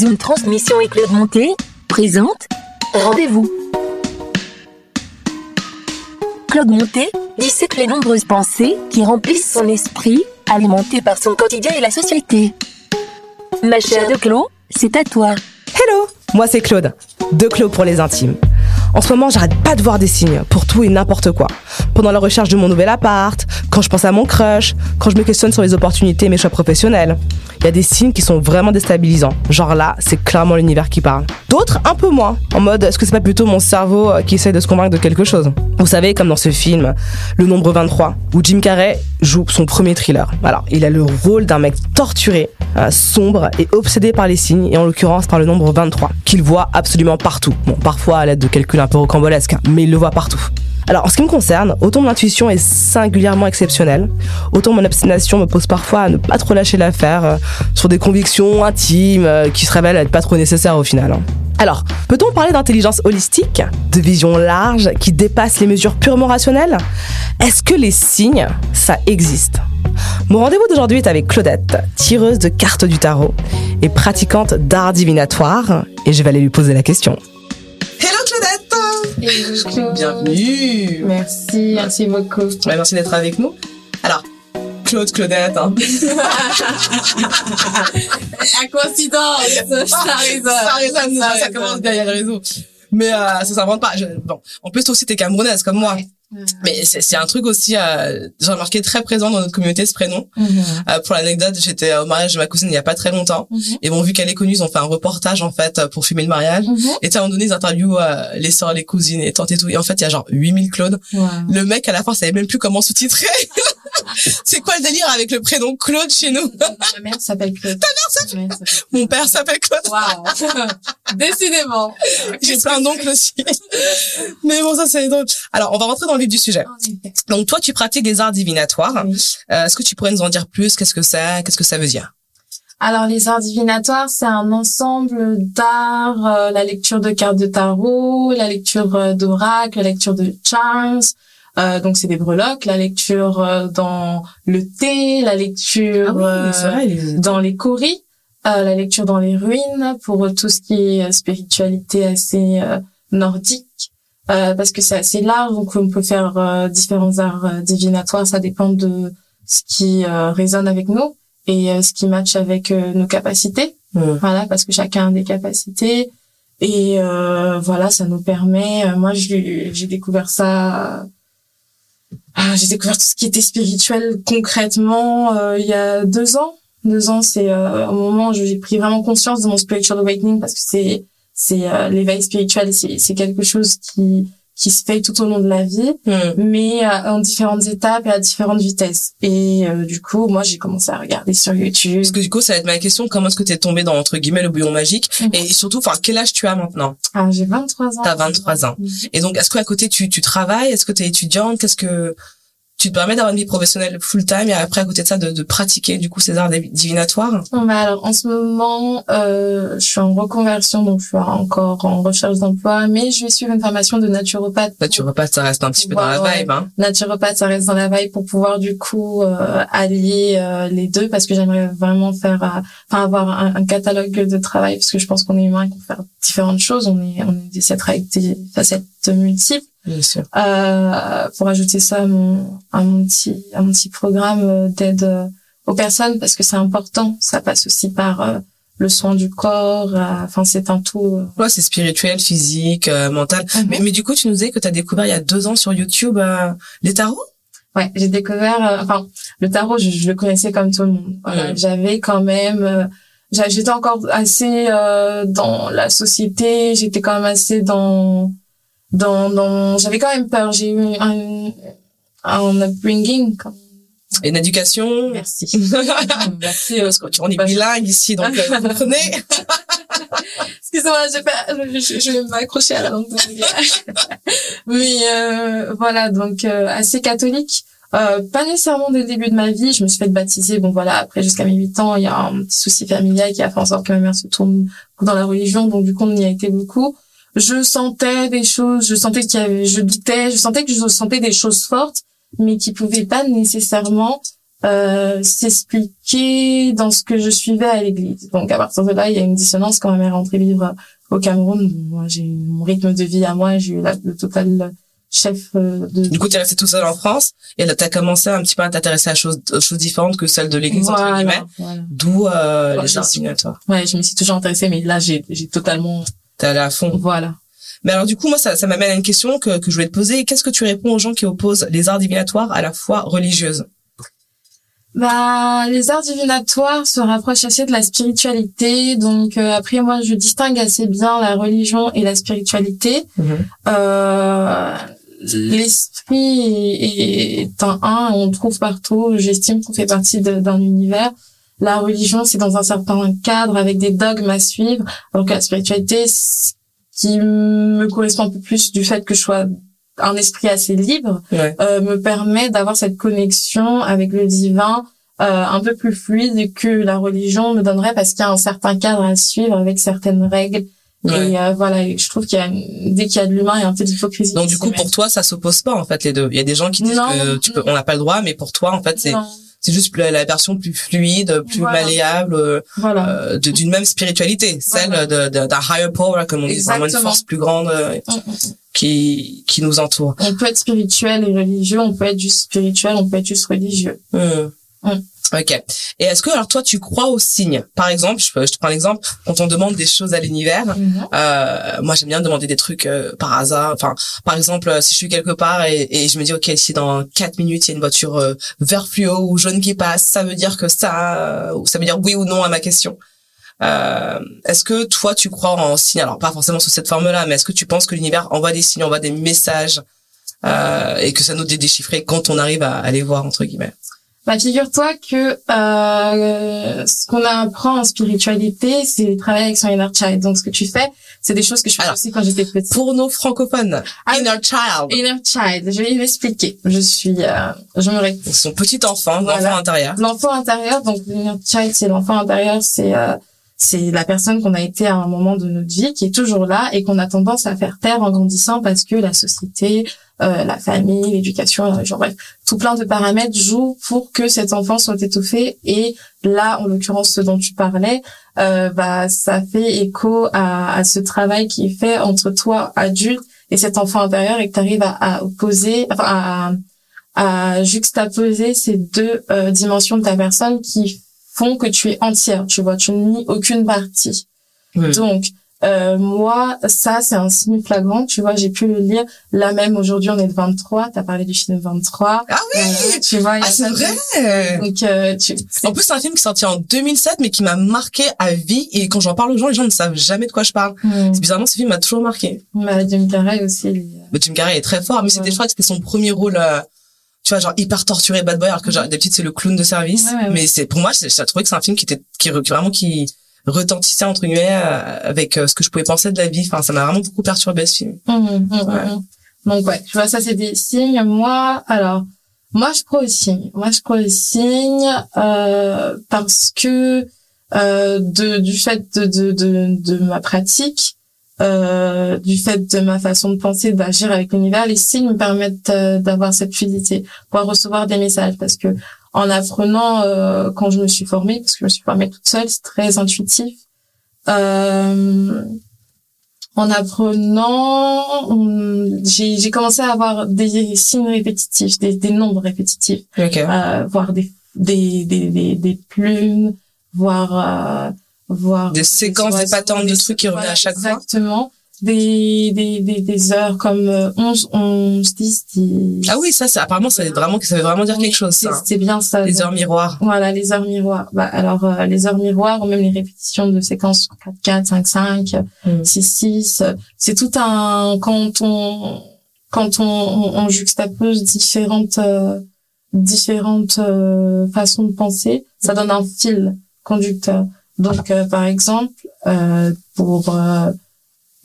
Une transmission et Claude Monté présente Rendez-vous. Claude Monté dissèque les nombreuses pensées qui remplissent son esprit, alimenté par son quotidien et la société. Ma chère de Claude, c'est à toi. Hello, moi c'est Claude, de Claude pour les intimes. En ce moment, j'arrête pas de voir des signes pour tout et n'importe quoi. Pendant la recherche de mon nouvel appart, quand je pense à mon crush, quand je me questionne sur les opportunités et mes choix professionnels. Il y a des signes qui sont vraiment déstabilisants. Genre là, c'est clairement l'univers qui parle. D'autres, un peu moins. En mode, est-ce que c'est pas plutôt mon cerveau euh, qui essaie de se convaincre de quelque chose? Vous savez, comme dans ce film, Le Nombre 23, où Jim Carrey joue son premier thriller. Alors, il a le rôle d'un mec torturé, euh, sombre et obsédé par les signes, et en l'occurrence par le nombre 23, qu'il voit absolument partout. Bon, parfois à l'aide de calculs un peu rocambolesques, hein, mais il le voit partout. Alors, en ce qui me concerne, autant mon intuition est singulièrement exceptionnelle, autant mon obstination me pose parfois à ne pas trop lâcher l'affaire euh, sur des convictions intimes euh, qui se révèlent être pas trop nécessaires au final. hein. Alors, peut-on parler d'intelligence holistique, de vision large qui dépasse les mesures purement rationnelles? Est-ce que les signes, ça existe? Mon rendez-vous d'aujourd'hui est avec Claudette, tireuse de cartes du tarot et pratiquante d'art divinatoire, et je vais aller lui poser la question. Hello Claudette Claude. Bienvenue Merci, merci beaucoup. Ouais, merci d'être avec nous. Alors, Claude, Claudette, hein. À coïncidence, ça résonne. ça résonne, ça, ça commence derrière le réseau. Mais euh, ça s'invente pas. Je- bon, en plus toi aussi t'es camerounaise comme moi. Mais c'est c'est un truc aussi, euh, j'ai remarqué très présent dans notre communauté ce prénom. Mhm. Euh, pour l'anecdote, j'étais au mariage de ma cousine il y a pas très longtemps. Mhm. Et bon, vu qu'elle est connue, ils ont fait un reportage en fait pour filmer le mariage. Mhm. Et tu moment donné, ils interviewent euh, les sœurs, les cousines, les tantes et tout. Et en fait, il y a genre 8000 Claude. Wow. Le mec, à la fin, savait même plus comment sous-titrer. c'est quoi le délire avec le prénom Claude chez nous? Ma mère s'appelle Claude. Ta mère s'appelle Mon père s'appelle Claude. Waouh. Décidément. J'ai plein d'oncles aussi. Mais bon, ça, c'est drôle. Alors, on va rentrer dans le vif du sujet. Donc, toi, tu pratiques des arts divinatoires. Oui. Euh, Est-ce que tu pourrais nous en dire plus? Qu'est-ce que c'est? Qu'est-ce que ça veut dire? Alors, les arts divinatoires, c'est un ensemble d'arts, euh, la lecture de cartes de tarot, la lecture euh, d'oracle, la lecture de charms. Euh, donc, c'est des breloques, la lecture euh, dans le thé, la lecture euh, les... dans les coris, euh, la lecture dans les ruines pour tout ce qui est spiritualité assez euh, nordique. Euh, parce que c'est assez large, donc on peut faire euh, différents arts euh, divinatoires, ça dépend de ce qui euh, résonne avec nous et euh, ce qui matche avec euh, nos capacités. Hmm. Voilà, parce que chacun a des capacités et euh, voilà, ça nous permet. euh, moi, j'ai découvert ça. ah, j'ai découvert tout ce qui était spirituel concrètement euh, il y a deux ans. Deux ans, c'est euh, au moment où j'ai pris vraiment conscience de mon spiritual awakening parce que c'est c'est euh, l'éveil spirituel, c'est c'est quelque chose qui qui se fait tout au long de la vie Hmm. mais euh, en différentes étapes et à différentes vitesses. Et euh, du coup, moi, j'ai commencé à regarder sur YouTube. Parce que du coup, ça va être ma question. Comment est-ce que tu es tombé dans, entre guillemets, le bouillon magique? Mhm. Et surtout, enfin, quel âge tu as maintenant? Ah, j'ai 23 ans. T'as 23 ans. Mhm. Et donc, est-ce qu'à côté, tu, tu travailles? Est-ce que tu es étudiante? Qu'est-ce que... Tu te permets d'avoir une vie professionnelle full-time et après, à côté de ça, de, de pratiquer, du coup, ces arts div- divinatoires? Bah, alors, en ce moment, euh, je suis en reconversion, donc je suis encore en recherche d'emploi, mais je vais suivre une formation de naturopathe. Là, tu repasses, ça reste un petit peu dans la vibe, hein Naturopathe, ça reste dans la vibe pour pouvoir du coup euh, allier euh, les deux, parce que j'aimerais vraiment faire, euh, enfin avoir un, un catalogue de travail, parce que je pense qu'on est humain, qu'on fait différentes choses, on est, on est des êtres avec des facettes multiples. Bien sûr. euh, pour ajouter ça à mon, à mon petit, à mon petit programme euh, d'aide euh, aux personnes parce que c'est important. Ça passe aussi par euh, le soin du corps. euh, Enfin, c'est un tout. Ouais, c'est spirituel, physique, mental. Mais, mais du coup, tu nous disais que tu as découvert il y a deux ans sur YouTube les tarots? Ouais, j'ai découvert. enfin, le tarot, je, je le connaissais comme tout le monde. Voilà, Mm. j'avais quand même. j'étais encore assez euh, dans la société. J'étais quand même assez dans dans dans. J'avais quand même peur. J'ai eu un un upbringing. comme- une éducation. Merci. Merci, parce qu'on est bilingue ici, donc euh, vous comprenez Excusez-moi, je vais, pas- je, je vais m'accrocher à la langue. Mais euh, voilà, donc euh, assez catholique. Euh, pas nécessairement dès le début de ma vie. Je me suis fait baptiser. Bon voilà, après jusqu'à mes 8 ans, il y a un petit souci familial qui a fait en sorte que ma mère se tourne dans la religion. Donc du coup, on y a été beaucoup. Je sentais des choses, je sentais qu'il y avait, je doutais, je sentais que je sentais des choses fortes, mais qui pouvaient pas nécessairement euh, s'expliquer dans ce que je suivais à l'église. Donc à partir de là, il y a une dissonance quand ma mère est rentrée vivre au Cameroun. Moi, j'ai mon rythme de vie à moi, j'ai eu le total chef euh, de... Du coup, tu es resté tout seul en France et là, tu as commencé un petit peu à t'intéresser à choses, choses différentes que celles de l'église, entre guillemets. D'où euh, les divinatoires. Ouais, je me suis toujours intéressée, mais là, j'ai totalement... T'es allé à fond. Voilà. Mais alors du coup, moi, ça, ça m'amène à une question que, que je voulais te poser. Qu'est-ce que tu réponds aux gens qui opposent les arts divinatoires à la foi religieuse? Bah, les arts divinatoires se rapprochent assez de la spiritualité. Donc euh, après, moi, je distingue assez bien la religion et la spiritualité. Mhm. Euh, L'esprit est un un, on le trouve partout. J'estime qu'on fait partie d'un univers. La religion, c'est dans un certain cadre avec des dogmes à suivre. Donc la spiritualité, qui me correspond un peu plus du fait que je sois un esprit assez libre, euh, me permet d'avoir cette connexion avec le divin euh, un peu plus fluide que la religion me donnerait parce qu'il y a un certain cadre à suivre avec certaines règles. Et euh, voilà, je trouve qu'il y a dès qu'il y a de l'humain, il y a un peu d'hypocrisie. Donc du coup, pour toi, ça s'oppose pas en fait les deux. Il y a des gens qui disent que tu peux, on n'a pas le droit, mais pour toi, en fait, c'est c'est juste la version plus fluide, plus malléable euh, d'une même spiritualité, celle de d'un higher power, comme on dit, vraiment une force plus grande euh, qui qui nous entoure. On peut être spirituel et religieux, on peut être juste spirituel, on peut être juste religieux. Ok. Et est-ce que alors toi tu crois aux signes? Par exemple, je, je te prends l'exemple quand on demande des choses à l'univers. Mhm. euh, moi j'aime bien demander des trucs euh, par hasard. Enfin, par exemple, euh, si je suis quelque part et, et je me dis ok si dans quatre minutes il y a une voiture euh, vert fluo ou jaune qui passe, ça veut dire que ça, ou ça veut dire oui ou non à ma question. est-ce que toi tu crois en signes? Alors pas forcément sous cette forme-là, mais est-ce que tu penses que l'univers envoie des signes, envoie des messages et que ça nous déchiffrer quand on arrive à, à les voir entre guillemets? Bah, figure-toi que euh, ce qu'on apprend en spiritualité, c'est travailler avec son inner child. Donc, ce que tu fais, c'est des choses que je faisais aussi quand j'étais petite. Pour nos francophones, ah, inner child. Inner child. Je vais l'expliquer. Je suis, euh, je me. Son petit enfant, l'enfant intérieur. L'enfant intérieur. Donc, l'inner child, c'est l'enfant intérieur. C'est euh, c'est la personne qu'on a été à un moment de notre vie qui est toujours là et qu'on a tendance à faire taire en grandissant parce que la société, euh, la famille, l'éducation, genre bref, tout plein de paramètres jouent pour que cet enfant soit étouffé. Et là, en l'occurrence, ce dont tu parlais, euh, bah ça fait écho à, à, ce travail qui est fait entre toi adulte et cet enfant intérieur et que tu arrives à, à opposer, enfin à, à juxtaposer ces deux euh, dimensions de ta personne qui font que tu es entière, tu vois, tu nie aucune partie. Donc, euh, moi, ça, c'est un signe flagrant. Tu vois, j'ai pu le lire. Là même, aujourd'hui, on est le 23. T'as parlé du film 23. Ah oui! Euh, tu vois, ah, c'est vrai! Donc, euh, tu... En plus, c'est un film qui est sorti en 2007, mais qui m'a marqué à vie. Et quand j'en parle aux gens, les gens ne savent jamais de quoi je parle. Hmm. Bizarrement, ce film m'a toujours marqué. Bah, Jim Carrey aussi. Bah, Jim Carrey est très fort. Mais c'était, je crois que c'était son premier rôle, euh, tu vois, genre hyper torturé, bad boy, alors que genre, d'habitude, c'est le clown de service. mais c'est, pour moi, j'ai trouvé que c'est un film qui était, qui, vraiment, qui, retentissait entre guillemets euh, avec euh, ce que je pouvais penser de la vie. Enfin, ça m'a vraiment beaucoup perturbé ce film. Mmh, mmh, mmh, Donc ouais, tu vois, ça c'est des signes. Moi, alors, moi je crois aux signes. Moi je crois aux signes euh, parce que euh, de, du fait de, de, de, de ma pratique, euh, du fait de ma façon de penser, d'agir avec l'univers, les signes me permettent d'avoir cette fluidité, pouvoir recevoir des messages parce que en apprenant euh, quand je me suis formée, parce que je me suis formée toute seule, c'est très intuitif. Euh, en apprenant, j'ai commencé à avoir des signes répétitifs, des, des nombres répétitifs, euh, voir des, des, des, des, plumes, voir, euh, voir des séquences, des patterns de trucs qui revenaient à chaque fois. Exactement des, des, des, des heures comme 11, 11, 10, 10. Ah oui, ça, c'est, apparemment, ça veut vraiment, ça veut vraiment dire quelque chose, ça. C'est bien ça. Les heures miroirs. Voilà, les heures miroirs. Bah, alors, euh, les heures miroirs, ou même les répétitions de séquences 4, 4, 5, 5, 6, 6. C'est tout un, quand on, quand on, on, juxtapose différentes, euh, différentes euh, façons de penser, ça donne un fil conducteur. Donc, par exemple, pour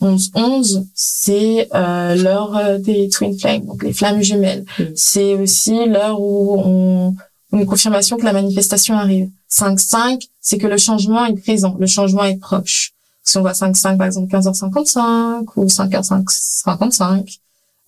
11-11, c'est euh, l'heure euh, des twin flames, donc les flammes jumelles. Mm. C'est aussi l'heure où on une confirmation que la manifestation arrive. 5-5, c'est que le changement est présent, le changement est proche. Si on voit 5-5, par exemple, 15h55 ou 5h55,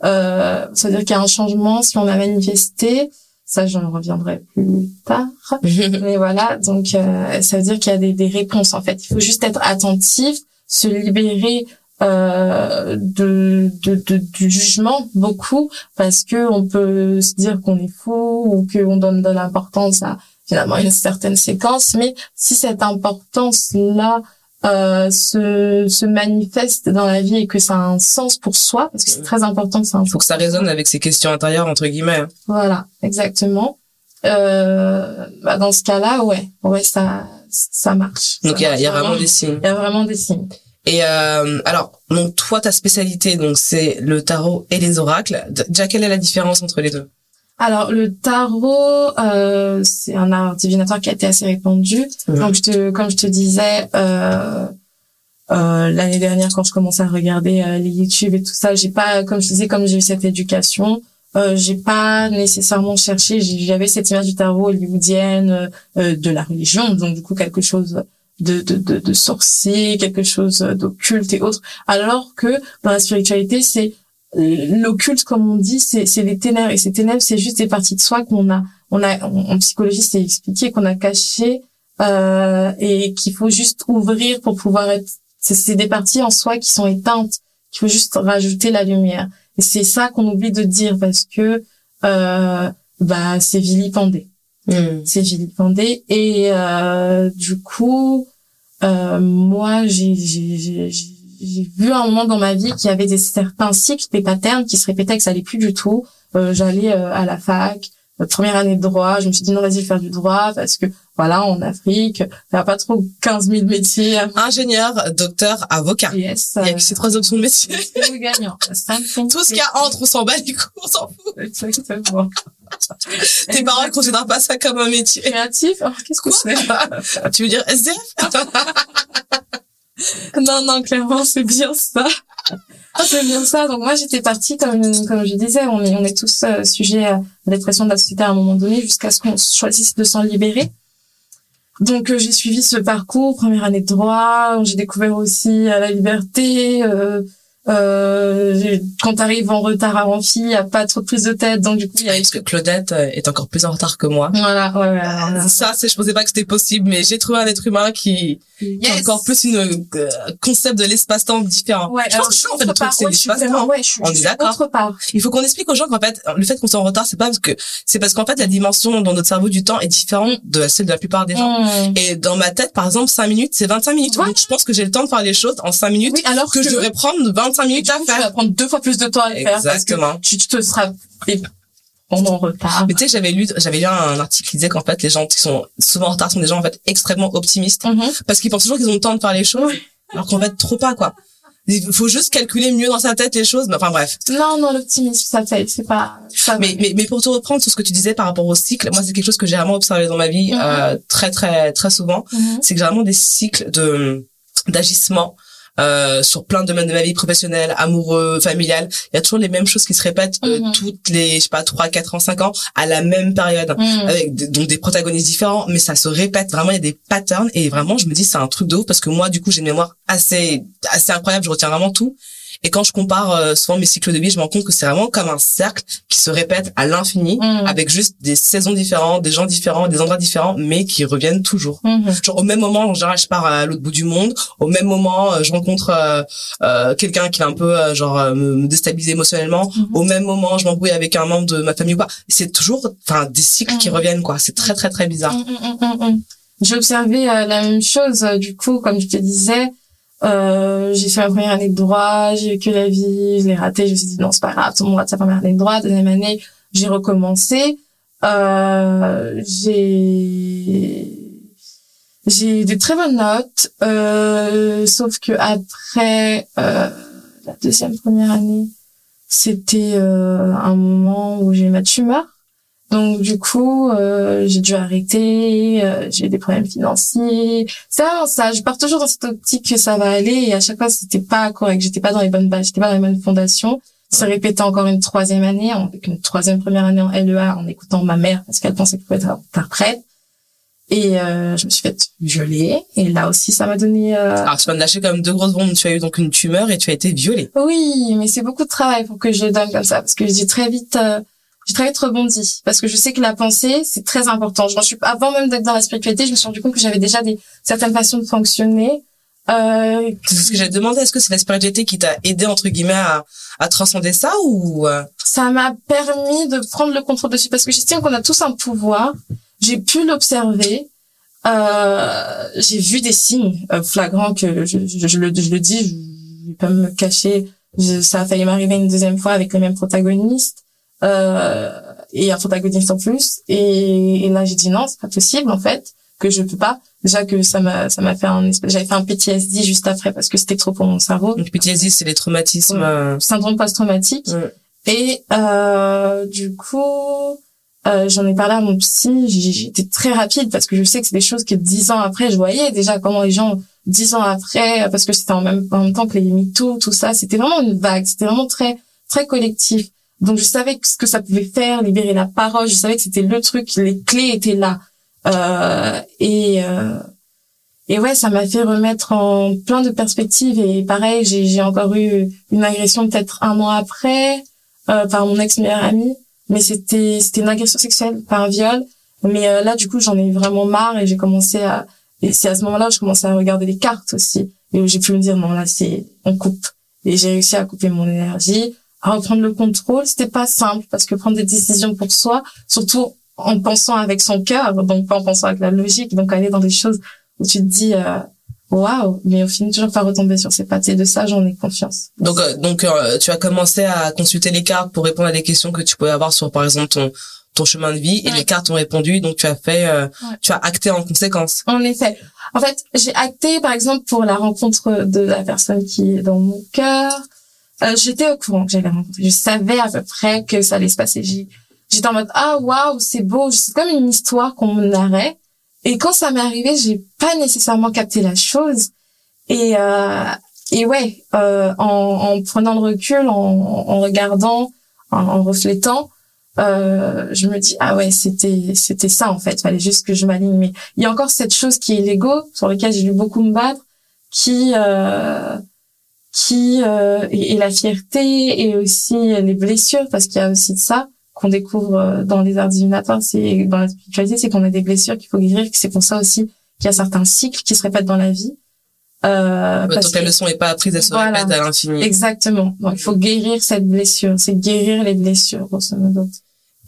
euh, ça veut dire qu'il y a un changement. Si on a manifesté, Ça, j'en reviendrai plus tard. Mais voilà, donc euh, ça veut dire qu'il y a des, des, réponses en fait. Il faut juste être attentif, se libérer euh, de, de, de, du jugement beaucoup parce que on peut se dire qu'on est fou ou qu'on donne de l'importance à finalement une certaine séquence. Mais si cette importance là euh, se, se manifeste dans la vie et que ça a un sens pour soi, parce que c'est très important que ça Il faut que ça résonne avec ses questions intérieures, entre guillemets. Hein. Voilà, exactement. Euh, bah dans ce cas-là, ouais, ouais, ça, ça marche. Donc il y a, y a vraiment des signes. Il y a vraiment des signes. Et euh, alors, donc toi, ta spécialité, donc c'est le tarot et les oracles. Déjà, quelle est la différence entre les deux? Alors le tarot, euh, c'est un art divinatoire qui a été assez répandu. Donc je te, comme je te disais, euh, euh, l'année dernière quand je commençais à regarder euh, les YouTube et tout ça, j'ai pas, comme je disais, comme j'ai eu cette éducation, euh, j'ai pas nécessairement cherché. J'avais cette image du tarot hollywoodienne euh, de la religion, donc du coup quelque chose de, de, de, de sorcier, quelque chose d'occulte et autres. Alors que dans la spiritualité, c'est l'occulte, comme on dit, c'est, c'est les ténèbres. Et ces ténèbres, c'est juste des parties de soi qu'on a, on a, en psychologie, c'est expliqué qu'on a caché euh, et qu'il faut juste ouvrir pour pouvoir être. C'est, des parties en soi qui sont éteintes, qu'il faut juste rajouter la lumière. Et c'est ça qu'on oublie de dire parce que euh, bah c'est vilipendé. Hmm. C'est vilipendé et euh, du coup, euh, moi j'ai, j'ai, vu un moment dans ma vie qu'il y avait des certains cycles, des patterns qui se répétaient que ça allait plus du tout. Euh, j'allais euh, à la fac, euh, première année de droit, je me suis dit non vas-y faire du droit parce que voilà en Afrique il n'y a pas trop 15 000 métiers. Ingénieur, docteur, avocat. Yes. Il y a que ces trois options de métier. C'est gagnant? Tout ce qu'il y a entre on s'en bat les coups, on s'en fout. Exactement. Tes parents ne considèrent pas ça comme un métier. Créatif? Qu'est-ce que c'est? Tu veux dire SDF non, non, clairement, c'est bien ça. c'est bien ça. Donc moi, j'étais partie, comme, comme je disais, on est, on est tous euh, sujets à la dépression de la société à un moment donné, jusqu'à ce qu'on choisisse de s'en libérer. Donc euh, j'ai suivi ce parcours, première année de droit, j'ai découvert aussi euh, la liberté, euh, quand t'arrives en retard à Amphi, il y a pas trop de prise de tête, donc du coup, il y a... Parce que Claudette euh, est encore plus en retard que moi. Voilà, ouais, ouais, Ça, c'est, je pensais pas que c'était possible, mais j'ai trouvé un être humain qui, qui a encore plus une euh, concept de l'espace-temps différent. Ouais, je pense que je en fait, le truc, c'est l'espace-temps. Ouais, suis, On est d'accord. Il faut qu'on explique aux gens qu'en fait, le fait qu'on soit en retard, c'est pas parce que, c'est parce qu'en fait, la dimension dans notre cerveau du temps est différente de celle de la plupart des gens. Mm. Et dans ma tête, par exemple, 5 minutes, c'est 25 minutes. Donc, je pense que j'ai le temps de faire les choses en 5 minutes. alors que, je devrais prendre 25 minutes à faire. Tu vas prendre deux fois plus de temps à le faire. Exactement. tu, te seras en retard. Mais tu sais, j'avais lu, j'avais lu un article qui disait qu'en fait, les gens qui sont souvent en retard sont des gens en fait extrêmement optimistes mm-hmm. parce qu'ils pensent toujours qu'ils ont le temps de faire les choses, alors qu'en fait, trop pas quoi. Il faut juste calculer mieux dans sa tête les choses. Enfin bref. Non, non, l'optimisme, ça fait, c'est pas. Ça mais, mais, mais pour te reprendre sur ce que tu disais par rapport au cycle, moi c'est quelque chose que j'ai vraiment observé dans ma vie mm-hmm. euh, très très très souvent. Mm-hmm. C'est que j'ai vraiment des cycles de d'agissement euh, sur plein de domaines de ma vie professionnelle, amoureux, familial. Il y a toujours les mêmes choses qui se répètent euh, mhm. toutes les, je sais pas, 3, 4 ans, 5 ans, à la même période. Mhm. Avec donc des protagonistes différents, mais ça se répète. Vraiment, il y a des patterns. Et vraiment, je me dis, c'est un truc de ouf parce que moi, du coup, j'ai une mémoire assez, assez incroyable. Je retiens vraiment tout. Et quand je compare euh, souvent mes cycles de vie, je me rends compte que c'est vraiment comme un cercle qui se répète à l'infini, mm. avec juste des saisons différentes, des gens différents, des endroits différents, mais qui reviennent toujours. Mm-hmm. Genre au même moment, en général, je pars à l'autre bout du monde. Au même moment, euh, je rencontre euh, euh, quelqu'un qui va un peu genre me, déstabiliser émotionnellement. Mm-hmm. Au même moment, je m'embrouille avec un membre de ma famille ou pas. C'est toujours, enfin, des cycles qui mm. reviennent quoi. C'est très très très bizarre. J'ai observé la même chose. Du coup, comme je te disais euh, j'ai fait ma première année de droit, j'ai vécu la vie, je l'ai raté, je me suis dit non c'est pas grave, tout le monde rate sa première année de droit, deuxième année, j'ai recommencé. Euh, j'ai j'ai des très bonnes notes, euh, sauf que après euh, la deuxième première année, c'était euh, un moment où j'ai eu ma tumeur. Donc du coup, euh, j'ai dû arrêter, euh, j'ai eu des problèmes financiers. Ça, ça, je pars toujours dans cette optique que ça va aller et à chaque fois c'était pas correct, j'étais pas dans les bonnes bases, j'étais pas dans les bonnes fondations. Ça répétait encore une troisième année, avec une troisième première année en LEA en écoutant ma mère parce qu'elle pensait qu'elle pouvait être interprète. Et euh, je me suis fait violer. Et là aussi, ça m'a donné... Euh... Alors, tu m'as lâché quand même deux grosses bombes. Tu as eu donc une tumeur et tu as été violée. Oui, mais c'est beaucoup de travail pour que je le donne comme ça. Parce que je dis très vite, euh, j'ai très vite rebondi parce que je sais que la pensée c'est très important. Je suis avant même d'être dans la spiritualité, je me suis rendu compte que j'avais déjà des certaines façons de fonctionner. Euh, c'est ce que j'ai demandé. Est-ce que c'est la spiritualité qui t'a aidé entre guillemets à, à transcender ça ou euh? Ça m'a permis de prendre le contrôle dessus parce que j'estime qu'on a tous un pouvoir. J'ai pu l'observer. Euh, j'ai vu des signes euh, flagrants que je, je, je, le, je le dis, je vais pas me cacher. ça a failli m'arriver une deuxième fois avec les mêmes protagonistes euh, et un protagoniste en plus. Et, et là, j'ai dit non, c'est pas possible en fait, que je peux pas. Déjà que ça m'a ça m'a fait un j'avais fait un PTSD juste après parce que c'était trop pour mon cerveau. Donc PTSD, c'est les traumatismes. Euh, syndrome post-traumatique. Et euh, du coup, euh, j'en ai parlé à mon psy. J'étais très rapide parce que je sais que c'est des choses que dix ans après, je voyais déjà comment les gens dix ans après, parce que c'était en même, en même temps que les MeToo, tout ça, c'était vraiment une vague. C'était vraiment très très collectif. Donc je savais ce que ça pouvait faire, libérer la parole. Je savais que c'était le truc, les clés étaient là. Euh, et euh, et ouais, ça m'a fait remettre en plein de perspectives. Et pareil, j'ai j'ai encore eu une agression peut-être un mois après euh, par mon ex meilleur ami, mais c'était c'était une agression sexuelle, pas un viol. Mais euh, là, du coup, j'en ai vraiment marre et j'ai commencé à et c'est à ce moment-là où je commençais à regarder les cartes aussi et où j'ai pu me dire non là c'est on coupe. Et j'ai réussi à couper mon énergie, à reprendre le contrôle. C'était pas simple parce que prendre des décisions pour soi, surtout en pensant avec son cœur, donc pas en pensant avec la logique, donc aller dans des choses où tu te dis euh, waouh, mais au final toujours pas retomber sur ses pattes. Et de ça, j'en ai confiance. Donc, euh, donc euh, tu as commencé à consulter les cartes pour répondre à des questions que tu pouvais avoir sur, par exemple, ton ton chemin de vie et les cartes ont répondu donc tu as fait tu as acté en conséquence en effet en fait j'ai acté par exemple pour la rencontre de la personne qui est dans mon cœur j'étais au courant que j'allais rencontrer je savais à peu près que ça allait se passer. J'étais en mode ah waouh c'est beau. C'est comme une histoire qu'on me narrait. Et quand ça m'est arrivé j'ai pas nécessairement capté la chose. Et euh, et ouais euh, en, en, prenant le recul en, en regardant en, en reflétant euh, je me dis ah ouais c'était c'était ça en fait. Fallait juste que je m'aligne. Mais il y a encore cette chose qui est l'ego sur lequel j'ai dû beaucoup me battre qui euh, qui euh, et, et, la fierté et aussi les blessures parce qu'il y a aussi de ça qu'on découvre euh, dans les arts divinatoires, c'est dans la spiritualité, c'est qu'on a des blessures qu'il faut guérir, c'est pour ça aussi qu'il y a certains cycles qui se répètent dans la vie. Euh, parce donc que, la leçon n'est pas apprise, elle se répète à l'infini. Exactement. Donc il faut guérir cette blessure, c'est guérir les blessures, grosso modo.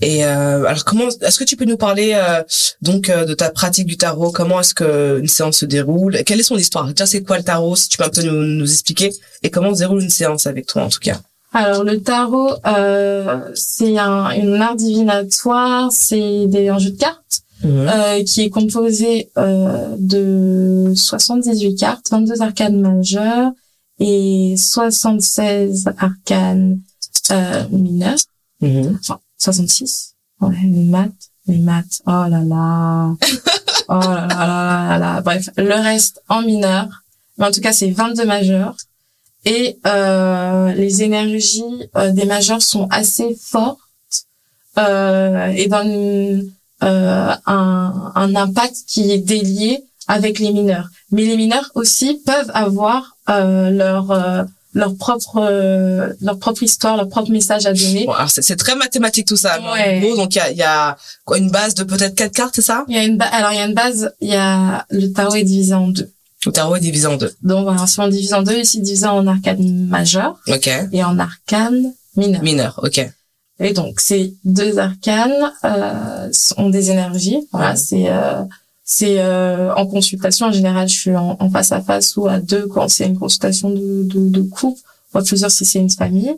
Et euh, alors comment est-ce que tu peux nous parler euh, donc euh, de ta pratique du tarot? Comment est-ce que une séance se déroule? Quelle est son histoire? Déjà c'est quoi le tarot? Si tu peux un peu nous, nous expliquer. Et comment se déroule une séance avec toi en tout cas? Alors le tarot, euh, c'est un, une art divinatoire, c'est un jeu de cartes euh, qui est composé euh, de 78 cartes, 22 arcanes majeures et 76 arcanes euh, mineures. Enfin, 66. Ouais, les maths, les maths. Oh là là. oh là là là là là. Bref, le reste en mineur. Mais en tout cas, c'est 22 majeurs et euh, les énergies euh, des majeurs sont assez fortes euh, et donnent euh, un, un, impact qui est délié avec les mineurs. Mais les mineurs aussi peuvent avoir euh, leur leur propre leur propre histoire, leur propre message à donner. Bon, c'est très mathématique tout ça. Ouais. donc il y a, y a quoi une base de peut-être quatre cartes, c'est ça? Il y a une alors il y a une base, il y a le tarot est divisé en deux. Le tarot est divisé en deux. Donc voilà, si on divise en deux, ici divisé en arcane majeur. Ok. Et en arcane mineur. Mineur, ok. Et donc ces deux arcanes euh, ont des énergies. Voilà, c'est euh, c'est euh, en consultation en général, je suis en, face à face ou à deux quand c'est une consultation de de, de couple, ou à plusieurs si c'est une famille.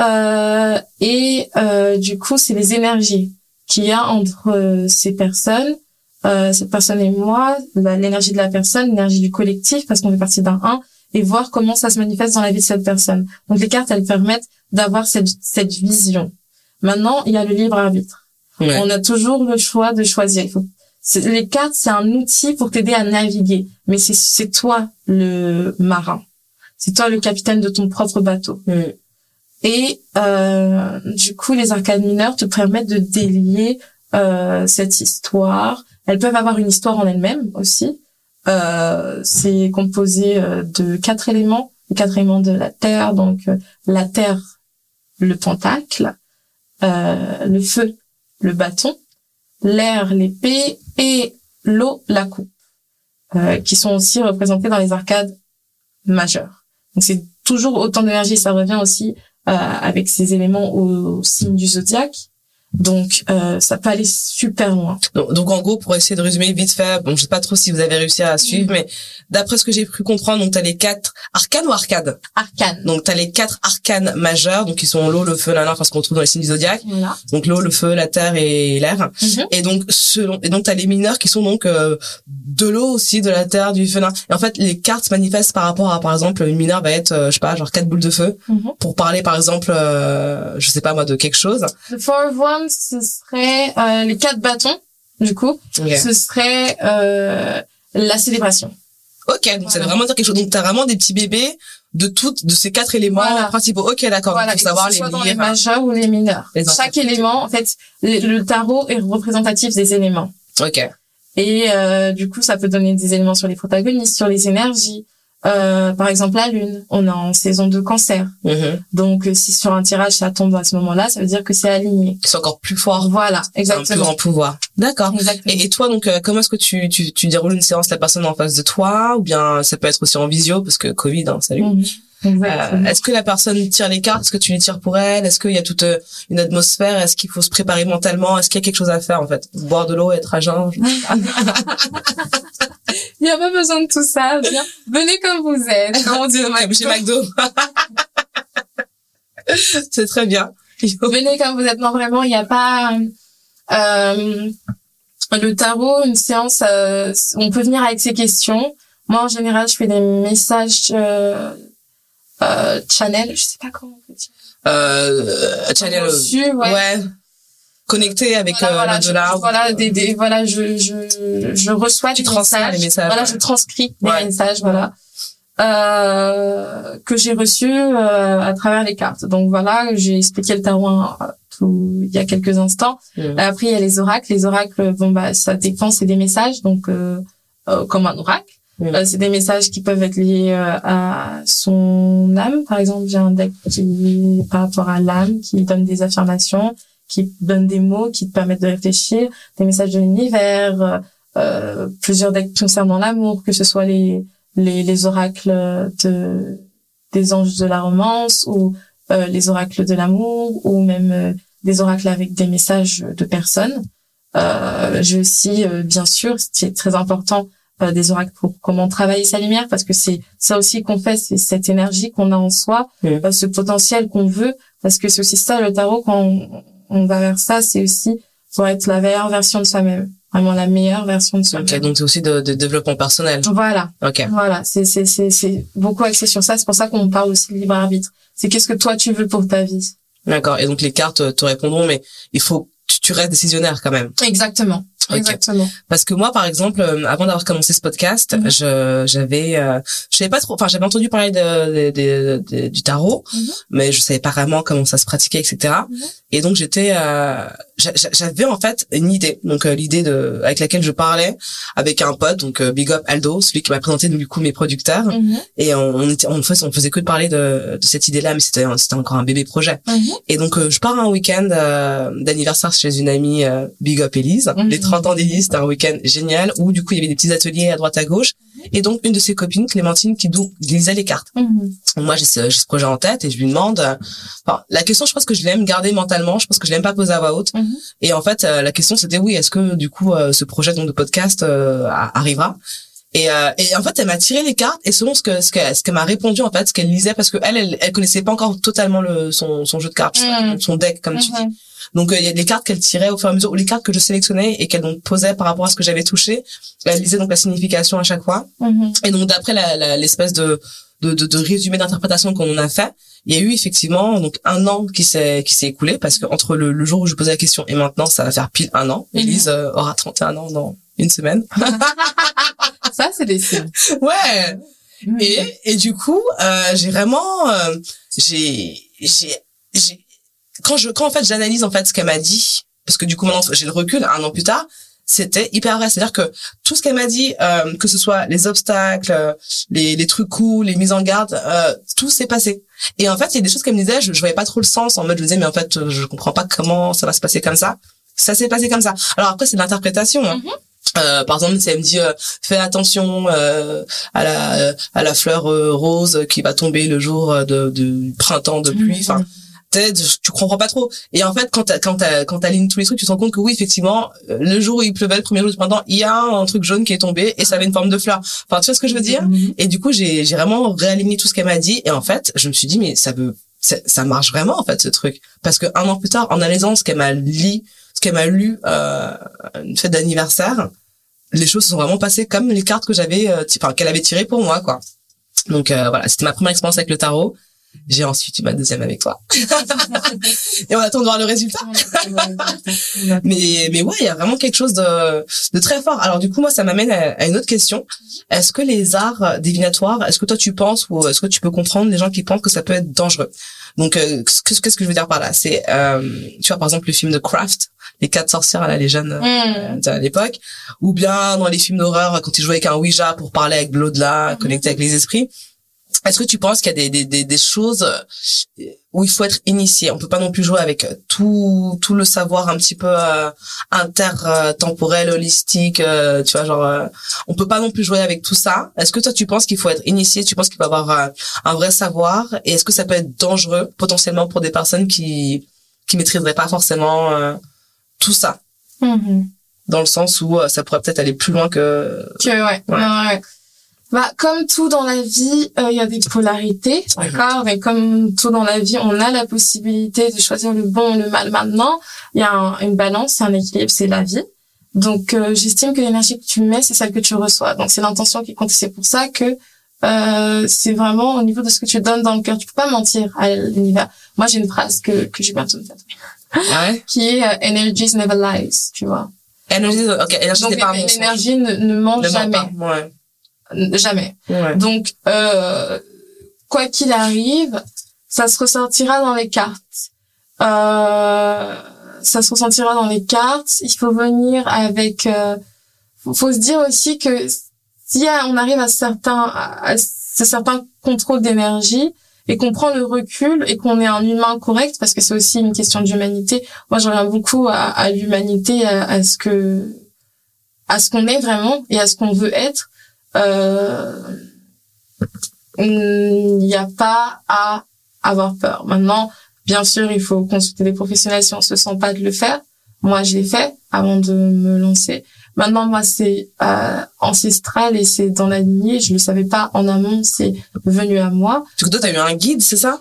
Euh, et euh, du coup, c'est les énergies qu'il y a entre euh, ces personnes euh, cette personne et moi, l'énergie de la personne, l'énergie du collectif, parce qu'on fait partie d'un un, et voir comment ça se manifeste dans la vie de cette personne. Donc les cartes, elles permettent d'avoir cette, cette vision. Maintenant, il y a le libre arbitre. On a toujours le choix de choisir. Il faut... Les cartes, c'est un outil pour t'aider à naviguer, mais c'est toi le marin. C'est toi le capitaine de ton propre bateau. Et euh, du coup, les arcades mineures te permettent de délier euh, cette histoire elles peuvent avoir une histoire en elles-mêmes aussi. Euh, c'est composé euh, de quatre éléments, les quatre éléments de la terre, donc euh, la terre, le pentacle, euh, le feu, le bâton, l'air, l'épée et l'eau, la coupe, euh, qui sont aussi représentés dans les arcades majeures. Donc c'est toujours autant d'énergie. Ça revient aussi euh, avec ces éléments au signe du zodiaque. Donc euh, ça peut aller super loin. Donc, donc, en gros, pour essayer de résumer vite fait, bon, je sais pas trop si vous avez réussi à suivre, mm. mais d'après ce que j'ai pu comprendre, donc t'as les quatre arcanes ou arcades? Arcanes. Donc t'as les quatre arcanes majeurs, donc qui sont l'eau, le feu, la enfin ce qu'on trouve dans les signes du zodiaque. Voilà. Donc l'eau, le feu, la terre et l'air. Mm-hmm. Et donc selon, et donc t'as les mineurs qui sont donc euh, de l'eau aussi, de la terre, du feu. Et en fait, les cartes se manifestent par rapport à, par exemple, une mineure va être, euh, je sais pas, genre quatre boules de feu, mm-hmm. pour parler par exemple, euh, je sais pas moi, de quelque chose ce serait euh, les quatre bâtons, du coup. Ce serait euh, la célébration. Ok, donc ça veut vraiment dire quelque chose. Donc t'as vraiment des petits bébés de toutes de ces quatre éléments principaux. Ok, d'accord. Voilà, pour savoir les, dans les majeurs ou les mineurs. Chaque élément, en fait, le, tarot est représentatif des éléments. Ok. Et euh, du coup, ça peut donner des éléments sur les protagonistes, sur les énergies, euh, par exemple, la Lune, on est en saison de cancer. Mm-hmm. Donc, euh, si sur un tirage ça tombe à ce moment-là, ça veut dire que c'est aligné. C'est encore plus fort. Voilà, exactement. Un plus grand pouvoir. D'accord. Et, et, toi, donc, euh, comment est-ce que tu, tu, tu déroules une séance la personne en face de toi, ou bien ça peut être aussi en visio parce que Covid, hein, salut. Mm-hmm. Euh, est-ce que la personne tire les cartes? Est-ce que tu les tires pour elle? Est-ce qu'il y a toute euh, une atmosphère? Est-ce qu'il faut se préparer mentalement? Est-ce qu'il y a quelque chose à faire en fait? Boire de l'eau, être à jeun? Il n'y a pas besoin de tout ça. Venez comme vous êtes. Comme on dit chez McDo. C'est très bien. Venez comme vous êtes. Non, vraiment, il n'y a pas... Euh, le tarot, une séance, euh, on peut venir avec ses questions. Moi, en général, je fais des messages euh, euh, channel, je sais pas comment on peut dire. Euh, channel, reçu, ouais. ouais. Connecté avec voilà, euh, voilà, le Voilà, des, des, voilà, je, je, je reçois tu des messages. les messages. Voilà, je transcris les messages, voilà. Euh, que j'ai reçus euh, à travers les cartes. Donc voilà, j'ai expliqué le tarot tout, il y a quelques instants. Mmh. Après, il y a les oracles. Les oracles, bon bah ça dépend, c'est des messages, donc euh, euh comme un oracle. Euh, c'est des messages qui peuvent être liés euh, à son âme. Par exemple, j'ai un deck qui par rapport à l'âme, qui donne des affirmations, qui donne des mots, qui te permettent de réfléchir, des messages de l'univers, euh, plusieurs decks concernant l'amour, que ce soit les, les, les oracles de des anges de la romance ou euh, les oracles de l'amour ou même des oracles avec des messages de personnes. Euh, j'ai aussi, bien sûr, c'est très important, euh, des oracles pour comment travailler sa lumière parce que c'est ça aussi qu'on fait c'est cette énergie qu'on a en soi euh, ce potentiel qu'on veut parce que c'est aussi ça le tarot quand on, va vers ça c'est aussi pour être la meilleure version de soi-même vraiment la meilleure version de soi-même. Ok donc c'est aussi de, de, développement personnel. Voilà. Ok. Voilà c'est c'est c'est c'est beaucoup axé sur ça c'est pour ça qu'on parle aussi de libre arbitre. C'est qu'est-ce que toi tu veux pour ta vie? D'accord et donc les cartes te répondront mais il faut tu, restes décisionnaire quand même exactement Exactement. Parce que moi, par exemple, euh, avant d'avoir commencé ce podcast, mhm. je j'avais, euh, je savais pas trop, enfin j'avais entendu parler de, de, de, du tarot, mhm. mais je savais pas vraiment comment ça se pratiquait, etc. Mhm. Et donc j'étais, euh, j'avais en fait une idée, donc euh, l'idée de avec laquelle je parlais avec un pote, donc Big Up Aldo, celui qui m'a présenté du coup mes producteurs, et on, on, était, on faisait, on faisait que de parler de, de cette idée-là, mais c'était c'était encore un bébé projet. Et donc je pars un week-end d'anniversaire chez une amie Big Up Elise, les 30 ans d'Élise, c'était un week-end génial où du coup il y avait des petits ateliers à droite à gauche et donc une de ses copines Clémentine qui lisait les cartes. Mhm. Moi j'ai ce, ce, projet en tête et je lui demande enfin la question je pense que je l'aime garder mentalement, je pense que je l'aime pas poser à voix haute mhm. et en fait euh, la question c'était oui, est-ce que du coup euh, ce projet donc de podcast euh, arrivera? Et, et, en fait, elle m'a tiré les cartes et selon ce que ce qu'elle ce qu'elle m'a répondu en fait, ce qu'elle lisait parce que elle, elle, connaissait pas encore totalement le son son jeu de cartes, mhm. son deck comme tu dis. Donc il y a des cartes qu'elle tirait au fur et à mesure, ou les cartes que je sélectionnais et qu'elle donc posait par rapport à ce que j'avais touché. Elle lisait donc la signification à chaque fois. Mm-hmm. Et donc d'après l'espèce de, de, de, de résumé d'interprétation qu'on a fait, il y a eu effectivement donc un an qui s'est qui s'est écoulé parce que entre le, jour où je posais la question et maintenant ça va faire pile un an. Elise euh, aura 31 ans dans une semaine. ça c'est des signes. Ouais. Mm-hmm. Et et du coup euh, j'ai vraiment euh, j'ai j'ai j'ai quand je quand en fait j'analyse en fait ce qu'elle m'a dit parce que du coup maintenant j'ai le recul un an plus tard c'était hyper vrai. C'est-à-dire que tout ce qu'elle m'a dit, euh, que ce soit les obstacles, euh, les, les trucs cool, les mises en garde, euh, tout s'est passé. Et en fait, il y a des choses qu'elle me disait, je, je voyais pas trop le sens. En mode, je me disais, mais en fait, je comprends pas comment ça va se passer comme ça. Ça s'est passé comme ça. Alors après, c'est l'interprétation. Hein. Mhm. Euh, par exemple, si elle me dit euh, fais attention euh, à la à la fleur euh, rose qui va tomber le jour euh, de, du printemps de pluie. Enfin, peut-être tu comprends pas trop. Et en fait, quand t'as, quand t'as, quand t'alignes tous les trucs, tu te rends compte que oui, effectivement, euh, le jour où il pleuvait, le premier jour du printemps, il y a un truc jaune qui est tombé et ça avait une forme de fleur. Enfin, tu vois ce que je veux dire? Mhm. Et du coup, j'ai j'ai vraiment réaligné tout ce qu'elle m'a dit et en fait, je me suis dit mais ça veut ça, ça marche vraiment en fait ce truc parce que un an plus tard, en analysant ce qu'elle m'a lu, ce qu'elle m'a lu euh, une fête d'anniversaire, les choses se sont vraiment passées comme les cartes que j'avais, euh, qu'elle avait tirées pour moi quoi. Donc euh, voilà, c'était ma première expérience avec le tarot. J'ai ensuite eu ma deuxième avec toi. et on attend de voir le résultat. Mais mais ouais, il y a vraiment quelque chose de, de très fort. Alors du coup, moi, ça m'amène à, à une autre question. Est-ce que les arts divinatoires, est-ce que toi tu penses ou est-ce que tu peux comprendre les gens qui pensent que ça peut être dangereux? Donc, euh, qu'est-ce que je veux dire par là? C'est, euh, tu vois, par exemple, le film de Craft, les quatre sorcières là, les jeunes euh, Mhm. à l'époque, ou bien dans les films d'horreur quand ils jouaient avec un Ouija pour parler avec de l'au-delà, connecter avec les esprits. Est-ce que tu penses qu'il y a des, des, des, des choses euh, où il faut être initié? On peut pas non plus jouer avec tout tout le savoir un petit peu euh, intertemporel, holistique, euh, tu vois, genre euh, on peut pas non plus jouer avec tout ça. Est-ce que toi tu penses qu'il faut être initié? Tu penses qu'il faut avoir euh, un vrai savoir? Et est-ce que ça peut être dangereux potentiellement pour des personnes qui qui maîtriseraient pas forcément tout ça? Mhm. dans le sens où ça pourrait peut-être aller plus loin que Que ouais. Ouais. ouais, ouais. Bah comme tout dans la vie, euh, il y a des polarités, d'accord. Et comme tout dans la vie, on a la possibilité de choisir le bon ou le mal. Maintenant, il y a un- une balance, c'est un équilibre, c'est la vie. Donc euh, j'estime que l'énergie que tu mets, c'est celle que tu reçois. Donc c'est l'intention qui compte. C'est pour ça que euh, c'est vraiment au niveau de ce que tu donnes dans le cœur. Tu peux pas mentir à l'univers. Moi j'ai une phrase que que j'ai bientôt me tatouer, ouais? qui est euh, "Energies never lies", tu vois. Énergie, ok, énergie Donc pas l'énergie ne, ne ment Ne ment jamais, pas. Ouais. Jamais. Ouais. Donc, euh, quoi qu'il arrive, ça se ressortira dans les cartes. Euh, ça se ressentira dans les cartes. Il faut venir avec. Euh, faut, faut se dire aussi que si on arrive à certains à, à certains contrôles d'énergie et qu'on prend le recul et qu'on est un humain correct, parce que c'est aussi une question d'humanité. Moi, je reviens beaucoup à, à l'humanité, à, à ce que à ce qu'on est vraiment et à ce qu'on veut être. Euh, il n'y a pas à avoir peur. Maintenant, bien sûr, il faut consulter des professionnels si on se sent pas de le faire. Moi, je l'ai fait avant de me lancer. Maintenant, moi, c'est euh, ancestral et c'est dans la lignée. Je le savais pas en amont, c'est venu à moi. Coup, toi, t'as eu un guide, c'est ça?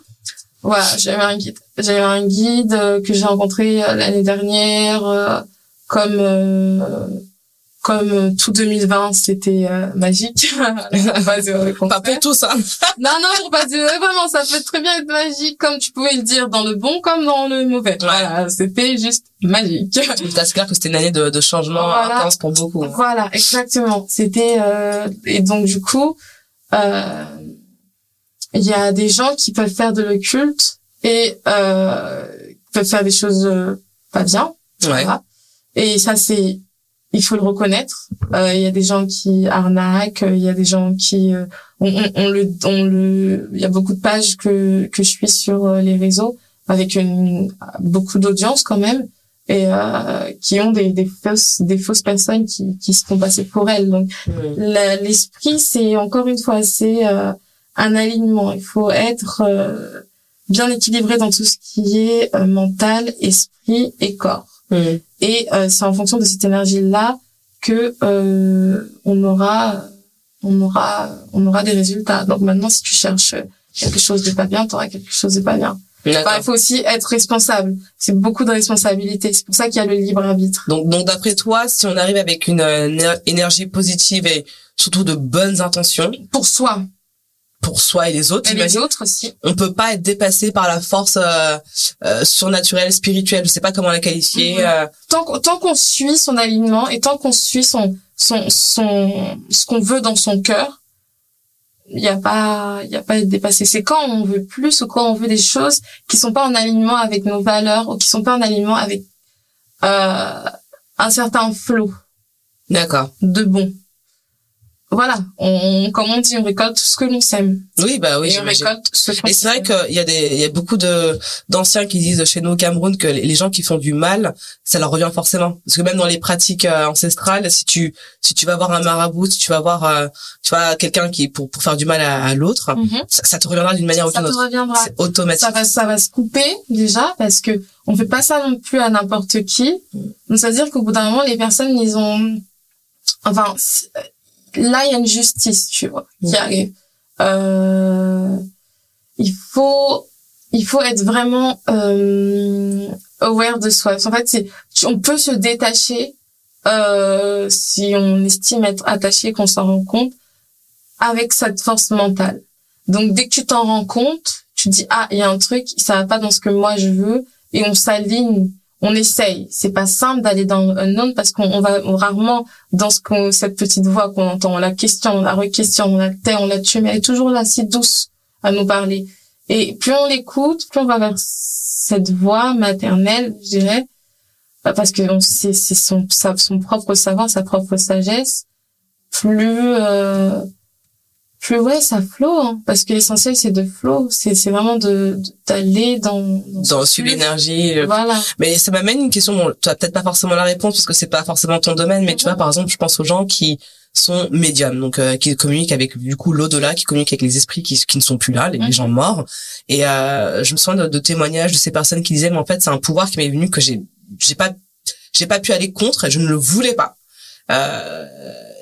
Voilà, j'ai eu un guide. J'ai eu un guide euh, que j'ai rencontré euh, l'année dernière, euh, comme euh, comme euh, tout 2020, c'était euh, magique. Pas tous, hein. Non, non, faut pas dire vraiment, ça peut très bien être magique, comme tu pouvais le dire, dans le bon comme dans le mauvais. Voilà, c'était juste magique. C'est clair que c'était une année de, de changement Voilà. intense pour beaucoup. Voilà, exactement. C'était euh, et donc du coup, euh, il y a des gens qui peuvent faire de l'occulte et euh, peuvent faire des choses pas bien. Ouais. Voilà. Et ça c'est il faut le reconnaître. Euh, Il y a des gens qui arnaquent, il y a des gens qui euh, on, on, on le on le il y a beaucoup de pages que que je suis sur euh, les réseaux avec une beaucoup d'audience quand même et euh, qui ont des, des fausses des fausses personnes qui qui se font passer pour elles. Donc l'esprit c'est encore une fois c'est euh, un alignement. Il faut être euh, bien équilibré dans tout ce qui est mental, esprit et corps. Mm. Et euh, c'est en fonction de cette énergie-là que euh, on aura, on aura, on aura des résultats. Donc maintenant, si tu cherches quelque chose de pas bien, tu auras quelque chose de pas bien. Enfin, il faut aussi être responsable. C'est beaucoup de responsabilité. C'est pour ça qu'il y a le libre arbitre. Donc, donc d'après toi, si on arrive avec une euh, éner- énergie positive et surtout de bonnes intentions Pour soi pour soi et les autres, et les autres aussi. on peut pas être dépassé par la force euh, euh, surnaturelle, spirituelle, je sais pas comment la qualifier. Mhm. euh, Tant, qu'on- tant qu'on suit son alignement et tant qu'on suit son, son, son, ce qu'on veut dans son cœur, il n'y a pas, il y a pas à être dépassé. C'est quand on veut plus ou quand on veut des choses qui sont pas en alignement avec nos valeurs ou qui sont pas en alignement avec euh, un certain flot. D'accord. de bon. Voilà, on, comme on dit, on récolte ce que l'on sème. Oui, bah oui, et on récolte ce qu'on Et c'est vrai qu'il y a des, il y a beaucoup de d'anciens qui disent chez nous au Cameroun que les gens qui font du mal, ça leur revient forcément. Parce que même dans les pratiques euh, ancestrales, si tu si tu vas voir un marabout, si tu vas voir, euh, tu vois quelqu'un qui pour pour faire du mal à, à l'autre, Mhm. ça, ça te reviendra d'une manière ou Ça d'une te autre. reviendra. C'est automatique. ça va ça va se couper déjà parce que on fait pas ça non plus à n'importe qui donc c'est à dire qu'au bout d'un moment les personnes ils ont enfin là il y a une justice tu vois qui arrive. Euh, il faut il faut être vraiment euh, aware de soi. En fait c'est on peut se détacher euh, si on estime être attaché qu'on s'en rend compte avec cette force mentale. Donc dès que tu t'en rends compte, tu dis ah il y a un truc, ça va pas dans ce que moi je veux et on s'aligne, on essaye. C'est pas simple d'aller dans un autre parce qu'on on va rarement dans ce qu'on cette petite voix qu'on entend, on la questionne, on la requestionne, on la tait, on la tue, mais elle est toujours là, si douce à nous parler. Et plus on l'écoute, plus on va vers cette voix maternelle, je dirais, bah, parce que on sait c'est son son propre savoir, sa propre sagesse, plus euh, plus ouais ça flot hein, parce que l'essentiel c'est de flow c'est c'est vraiment de d'aller dans dans, Dans l'énergie. voilà Mais ça m'amène une question. Bon, tu as peut-être pas forcément la réponse parce que c'est pas forcément ton domaine. Mais tu vois, par exemple, je pense aux gens qui sont médiums, donc euh, qui communiquent avec du coup l'au-delà, qui communiquent avec les esprits qui, qui ne sont plus là, les, les Mhm. gens morts. Et euh, je me souviens de, de témoignages de ces personnes qui disaient, mais en fait, c'est un pouvoir qui m'est venu que j'ai, j'ai pas, j'ai pas pu aller contre, et je ne le voulais pas. Euh,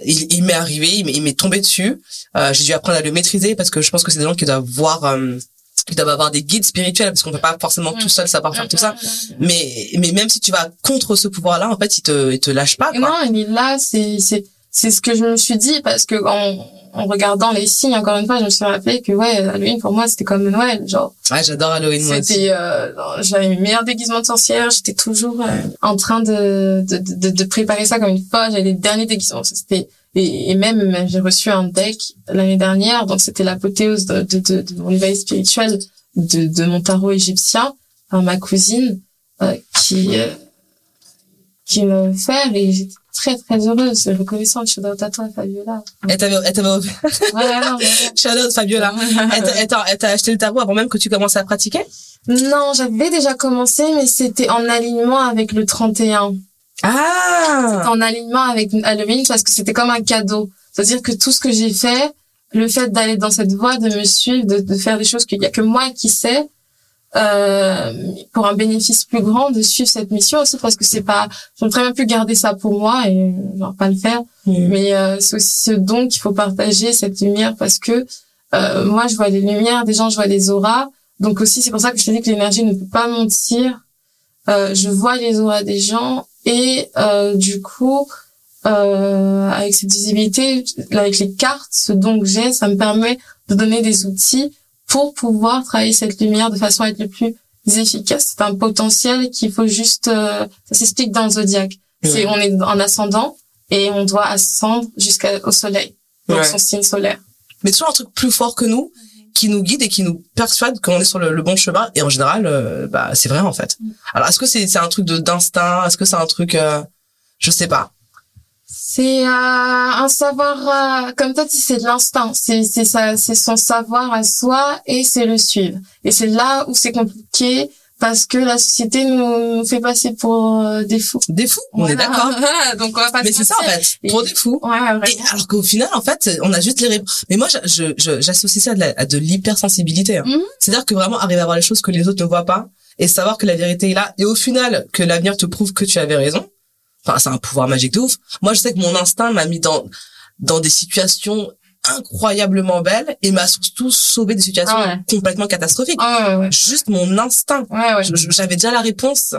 il, il m'est arrivé, il m'est, tombé dessus. Euh, j'ai dû apprendre à le maîtriser parce que je pense que c'est des gens qui doivent voir, euh, qui doivent avoir des guides spirituels parce qu'on peut pas forcément tout seul savoir faire tout ça. Mais mais même si tu vas contre ce pouvoir-là, en fait, il te il te lâche pas. Quoi. non il est là c'est c'est c'est ce que je me suis dit parce que en en regardant les signes encore une fois je me suis rappelé que ouais Halloween pour moi c'était comme Noël genre Ouais, j'adore Halloween. C'était, euh, j'avais mes meilleurs déguisements de sorcière. J'étais toujours euh, en train de, de, de, de préparer ça comme une fois. J'avais les derniers déguisements. C'était et, et même j'ai reçu un deck l'année dernière. Donc c'était l'apothéose de, de, de, de mon éveil spirituel de, de mon tarot égyptien par ma cousine euh, qui euh, qui m'a offert et j'étais très très heureuse, reconnaissante. Suis dans ta toi, Fabiola. Elle t'avait elle t'avait offert- Ouais, non, mais- Shout out, Fabiola. Elle t'a- acheté le tarot avant même que tu commences à pratiquer? Non, j'avais déjà commencé, mais c'était en alignement avec le 31. Ah. en alignement avec Halloween parce que c'était comme un cadeau. C'est-à-dire que tout ce que j'ai fait, le fait d'aller dans cette voie, de me suivre, de, de faire des choses qu'il y a que moi qui sais, euh, pour un bénéfice plus grand, de suivre cette mission aussi parce que c'est pas, j'aurais très bien pu garder ça pour moi et genre pas le faire. Mm. Mais euh, c'est aussi ce don qu'il faut partager cette lumière parce que euh, moi je vois des lumières, des gens je vois des auras. Donc aussi c'est pour ça que je te dis que l'énergie ne peut pas mentir. Euh, je vois les auras des gens et euh, du coup euh, avec cette visibilité, avec les cartes, ce don que j'ai, ça me permet de donner des outils pour pouvoir travailler cette lumière de façon à être le plus efficace. C'est un potentiel qu'il faut juste, euh, ça s'explique dans le zodiaque. C'est on est en ascendant et on doit ascendre jusqu'au soleil, Ouais. son signe solaire. Mais toujours un truc plus fort que nous, qui nous guide et qui nous persuade qu'on est sur le, le bon chemin. Et en général, euh, bah c'est vrai en fait. Mm. Alors est-ce que c'est c'est un truc de d'instinct? Est-ce que c'est un truc, euh, je sais pas. C'est euh, un savoir, euh, comme toi dis, c'est de l'instinct. C'est c'est ça, c'est son savoir à soi et c'est le suivre. Et c'est là où c'est compliqué parce que la société nous, nous fait passer pour euh, des fous. Des fous, on est d'accord. Donc on va pas Mais c'est ça en fait, trop des fous. Ouais, ouais, Et vraiment. alors qu'au final, en fait, on a juste les réponses. Mais moi, je- je- je- j'associe ça à de, la- à de l'hypersensibilité. hein. Mhm. C'est-à-dire que vraiment arriver à voir les choses que les autres ne voient pas et savoir que la vérité est là. Et au final, que l'avenir te prouve que tu avais raison. Enfin, c'est un pouvoir magique de ouf. Moi, je sais que mon instinct m'a mis dans dans des situations incroyablement belles et m'a surtout sauvé des situations Ah ouais. complètement catastrophiques. Ah ouais, ouais. Juste mon instinct. J'avais déjà la réponse.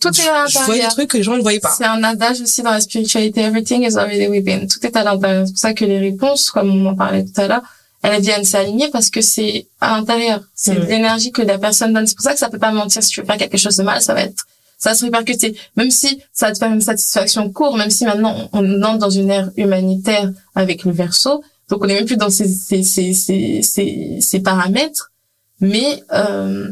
Tout est à Je voyais des l'intérieur. trucs que les gens ne voyaient pas. C'est un adage aussi dans la spiritualité. Everything is already within. Tout est à l'intérieur. C'est pour ça que les réponses, comme on en parlait tout à l'heure, elles viennent s'aligner parce que c'est à l'intérieur. C'est de l'énergie que la personne donne. C'est pour ça que ça peut pas mentir. Si tu veux faire quelque chose de mal, ça va être, ça se répercuter. Même si ça va te faire une satisfaction courte, même si maintenant on entre dans une ère humanitaire avec le verso. Donc on est même plus dans ces, ces, ces, ces, ces, paramètres. Mais, euh,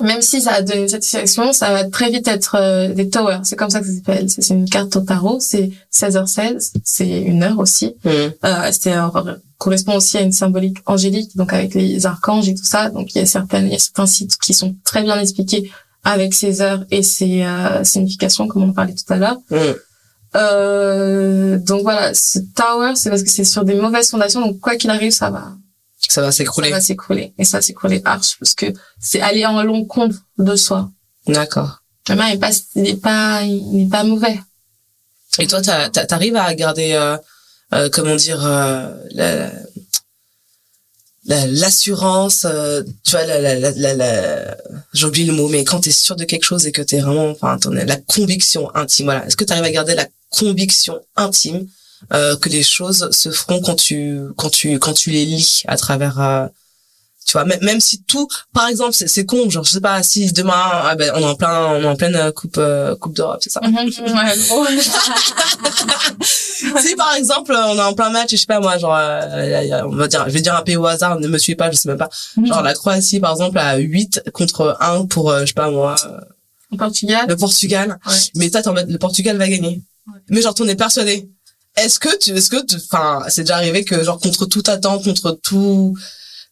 même si ça a donné une satisfaction, ça va très vite être euh, des towers. C'est comme ça que ça s'appelle. C'est une carte au tarot. C'est 16h16. C'est une heure aussi. Mmh. Euh, c'est euh, correspond aussi à une symbolique angélique, donc avec les archanges et tout ça. Donc il y a certaines, il y a certains sites qui sont très bien expliqués avec ces heures et ces euh, significations, comme on parlait tout à l'heure. Mmh. Euh, donc voilà, ce tower, c'est parce que c'est sur des mauvaises fondations. Donc quoi qu'il arrive, ça va, Ça va ça s'écrouler. va s'écrouler. Et ça s'écrouler arche parce que c'est aller en l'encontre de soi. D'accord. Le mal est pas, il n'est pas, il n'est pas mauvais. Et toi, t'arrives à garder, euh, euh, comment dire, euh, la- la- l'assurance, euh, tu vois, la, la, la, oublié le mot, mais quand t'es sûr de quelque chose et que t'es vraiment, enfin, t'en la conviction intime, voilà. Est-ce que t'arrives à garder la conviction intime euh, que les choses se feront quand tu, quand tu, quand tu les lis à travers, euh, tu vois, même, même si tout, par exemple, c'est c'est con, genre, je sais pas, si demain, ah ben, on est en plein, on est en pleine euh, coupe, euh, coupe d'Europe, c'est ça? gros. si par exemple on est en plein match je sais pas moi genre euh, a- on va dire je vais dire un pays au hasard ne me suivez pas je sais même pas genre la Croatie par exemple à 8 contre 1 pour euh, je sais pas moi euh, Au Portugal? le Portugal Ouais. mais toi t'es en mode le Portugal va gagner Ouais. mais genre t'en es persuadé est-ce que tu est-ce que enfin c'est déjà arrivé que genre contre tout attente contre tout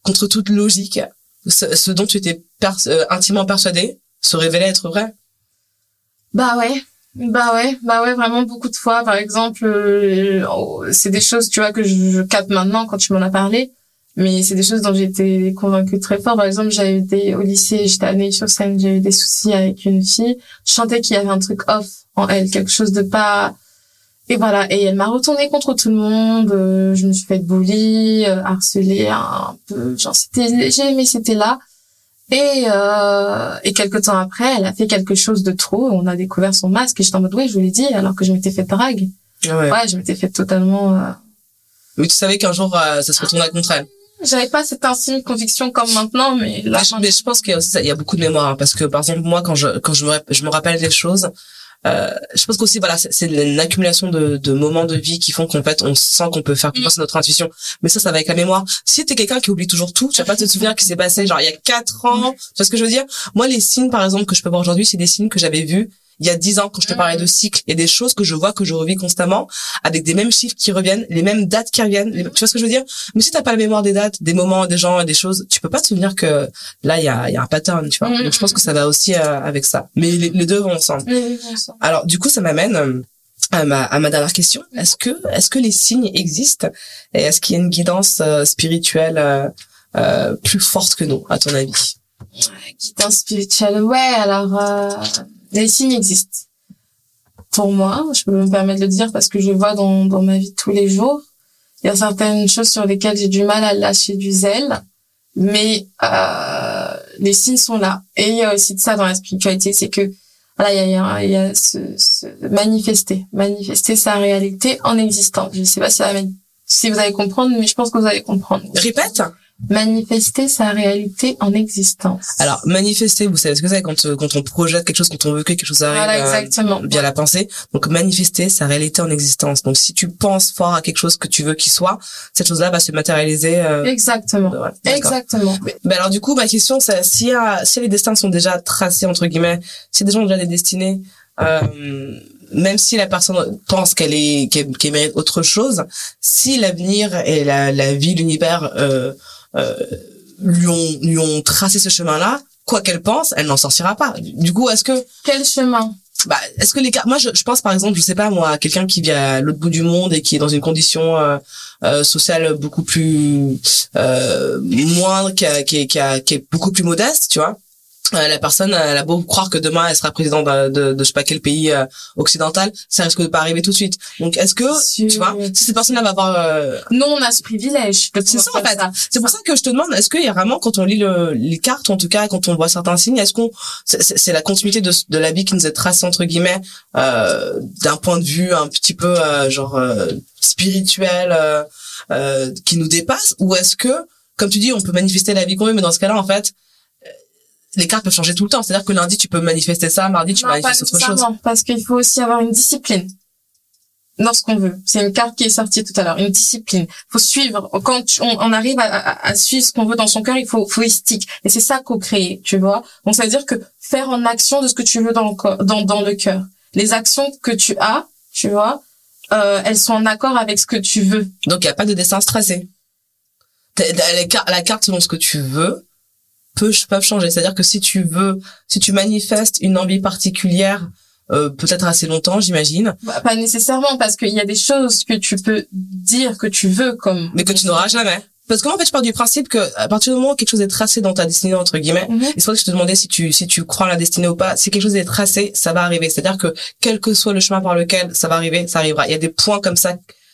contre toute logique ce, dont tu étais euh, intimement persuadé se révélait être vrai Bah ouais. Bah ouais, bah ouais, vraiment beaucoup de fois. Par exemple, euh, oh, c'est des choses, tu vois, que je, capte maintenant quand tu m'en as parlé. Mais c'est des choses dont été convaincue très fort. Par exemple, j'avais été au lycée, j'étais allée sur scène, eu des soucis avec une fille. Je sentais qu'il y avait un truc off en elle, quelque chose de pas... Et voilà, et elle m'a retourné contre tout le monde. euh, je me suis fait bully, euh, harceler un peu. Genre, c'était léger, mais c'était là. Et, euh, et quelques temps après, elle a fait quelque chose de trop. On a découvert son masque et j'étais en mode, ouais, je vous l'ai dit, alors que je m'étais fait drague. ouais. Ouais, je m'étais fait totalement... euh, mais tu savais qu'un jour euh, ça se retournait contre elle J'avais pas cette intime conviction comme maintenant, mais là, Mais je, mais je pense qu'il y a aussi ça, il y a beaucoup de mémoire hein, parce que par exemple moi quand je quand je me je me rappelle des choses euh, je pense qu'aussi voilà c'est une accumulation de, de moments de vie qui font qu'en fait on sent qu'on peut faire confiance à notre intuition. Mais ça ça va avec la mémoire. Si t'es quelqu'un qui oublie toujours tout tu vas pas te souvenir qu'il s'est passé genre il y a quatre ans tu vois ce que je veux dire? Moi les signes par exemple que je peux voir aujourd'hui c'est des signes que j'avais vus il y a dix ans quand je te parlais de cycle il y a des choses que je vois que je revis constamment avec des mêmes chiffres qui reviennent les mêmes dates qui reviennent les- tu vois ce que je veux dire? Mais si t'as pas la mémoire des dates des moments des gens et des choses tu peux pas te souvenir que là il y a, y a un pattern tu vois? Mhm. donc je pense que ça va aussi euh, avec ça. Mais les, les deux vont ensemble. Alors du coup ça m'amène euh, à ma, à ma dernière question. Est-ce que est-ce que les signes existent et est-ce qu'il y a une guidance euh, spirituelle euh, euh, plus forte que nous à ton avis? Guidance spirituelle, ouais, alors les signes existent. Pour moi, je peux me permettre de le dire parce que je vois dans, dans ma vie tous les jours. Il y a certaines choses sur lesquelles j'ai du mal à lâcher du zèle, mais euh, les signes sont là. Et il y a aussi de ça dans la spiritualité, c'est que voilà, il y a, y y a ce, ce manifester, manifester sa réalité en existence. Je sais pas si, si vous allez comprendre, mais je pense que vous allez comprendre. répète Manifester sa réalité en existence. alors manifester vous savez ce que c'est quand euh, quand on projette quelque chose quand on veut que quelque chose arrive Voilà, euh, exactement. via la pensée. Donc manifester sa réalité en existence. Donc si tu penses fort à quelque chose que tu veux qu'il soit, cette chose-là va se matérialiser. Euh, Exactement. Exactement. Mais, mais alors du coup, ma question, c'est a, si les destins sont déjà tracés entre guillemets, si des gens ont déjà des destinées, euh, même si la personne pense qu'elle est qu'elle qu'elle mérite autre chose, si l'avenir et la, la vie, l'univers euh, euh, lui ont lui ont tracé ce chemin-là, quoi qu'elle pense, elle n'en sortira pas. Du coup, est-ce que Quel chemin? Bah, est-ce que les cas, moi, je, je pense par exemple, je sais pas moi, quelqu'un qui vit à l'autre bout du monde et qui est dans une condition euh, euh, sociale beaucoup plus euh, moindre, qui, a- qui, est- qui, a- qui est beaucoup plus modeste, tu vois. Euh, la personne, elle a beau croire que demain elle sera présidente de, de, de je sais pas quel pays euh, occidental, ça risque de pas arriver tout de suite. Donc, est-ce que tu vois, si cette personne-là va avoir euh, Nous, on a ce privilège. c'est ça en fait. C'est pour ça que je te demande, est-ce qu'il y a vraiment quand on lit le, les cartes, en tout cas quand on voit certains signes, est-ce qu'on c'est- la continuité de, de la vie qui nous est tracée entre guillemets euh, d'un point de vue un petit peu euh, genre euh, spirituel euh, euh, qui nous dépasse, ou est-ce que comme tu dis, on peut manifester la vie qu'on veut, mais dans ce cas-là en fait les cartes peuvent changer tout le temps. C'est-à-dire que lundi tu peux manifester ça, mardi tu Non, manifestes autre chose. parce qu'il faut aussi avoir une discipline. lorsqu'on veut. C'est une carte qui est sortie tout à l'heure, une discipline. faut suivre. Quand on, arrive à, suivre ce qu'on veut dans son cœur, il faut, faut stick. Et c'est ça qu'on crée, tu vois. Donc, ça veut dire que faire en action de ce que tu veux dans le, dans, dans le cœur. Les actions que tu as, tu vois, euh, elles sont en accord avec ce que tu veux. Donc, il n'y a pas de dessin stressé. La carte selon ce que tu veux peut, peuvent changer. C'est-à-dire que si tu veux, si tu manifestes une envie particulière euh, peut-être assez longtemps, j'imagine. Bah, pas nécessairement, parce qu'il y a des choses que tu peux dire que tu veux comme. Mais que tu n'auras jamais. Parce que en fait, je pars du principe que à partir du moment où quelque chose est tracé dans ta destinée entre guillemets, mm -hmm. c'est pour que je te demandais si tu si tu crois en la destinée ou pas. Si quelque chose est tracé, ça va arriver. C'est-à-dire que quel que soit le chemin par lequel ça va arriver, ça arrivera. Il y a des points comme ça,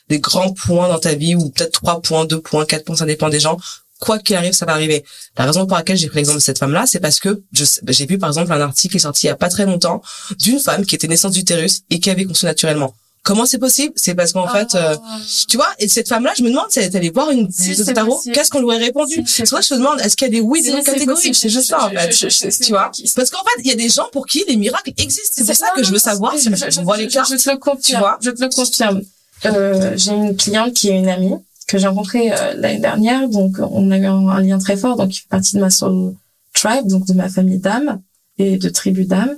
des grands points dans ta vie ou peut-être trois points, deux points, quatre points, ça dépend des gens quoi qu'il arrive, ça va arriver. La raison pour laquelle j'ai pris l'exemple de cette femme-là, c'est parce que j'ai vu par exemple un article qui est sorti il y a pas très longtemps d'une femme qui était naissance d'utérus et qui avait conçu naturellement. Comment c'est possible? C'est parce qu'en fait, euh, ah. tu vois, et cette femme-là, je me demande si elle est allée voir une si, tarot, qu'est-ce qu'on lui aurait répondu? Toi, je me demande, est-ce qu'il y a des oui, des non catégoriques C'est juste ça, en fait. tu vois? Parce qu'en fait, il y a des gens pour qui les miracles existent. C'est pour ça que je veux savoir si je, vois les cartes. Je te le confirme. Je te le confirme. Euh, j'ai une cliente qui est une amie que j'ai rencontré euh, l'année dernière. Donc, on a eu un, lien très fort. Donc, il fait partie de ma soul tribe, donc de ma famille d'âmes et de tribu d'âmes.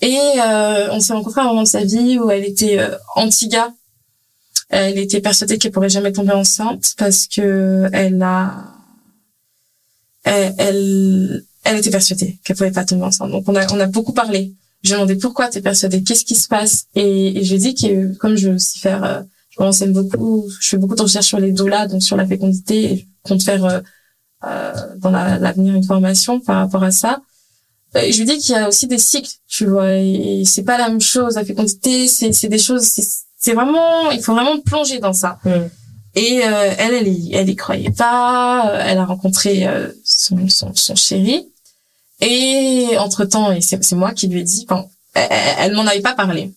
Et euh, on s'est rencontré à un moment de sa vie où elle était euh, anti-gars. Elle était persuadée qu'elle pourrait jamais tomber enceinte parce que elle a, elle, elle, était persuadée qu'elle pouvait pas tomber enceinte. Donc on a, on a beaucoup parlé. J'ai demandé pourquoi tu es persuadée, qu'est-ce qui se passe, et, et j'ai dit que comme je veux aussi faire euh, je renseigne beaucoup, je fais beaucoup de recherches sur les doulas, donc sur la fécondité, et je compte faire euh, euh dans l'avenir une formation par rapport à ça. Et je lui dis qu'il y a aussi des cycles, tu vois, et c'est pas la même chose. La fécondité, c'est c'est des choses, c'est vraiment, il faut vraiment plonger dans ça. Mm. Et euh, elle, elle y, elle y croyait pas. Euh, elle a rencontré son, son, son chéri. Et entre temps, et c'est moi qui lui ai dit, bon, elle, elle m'en avait pas parlé.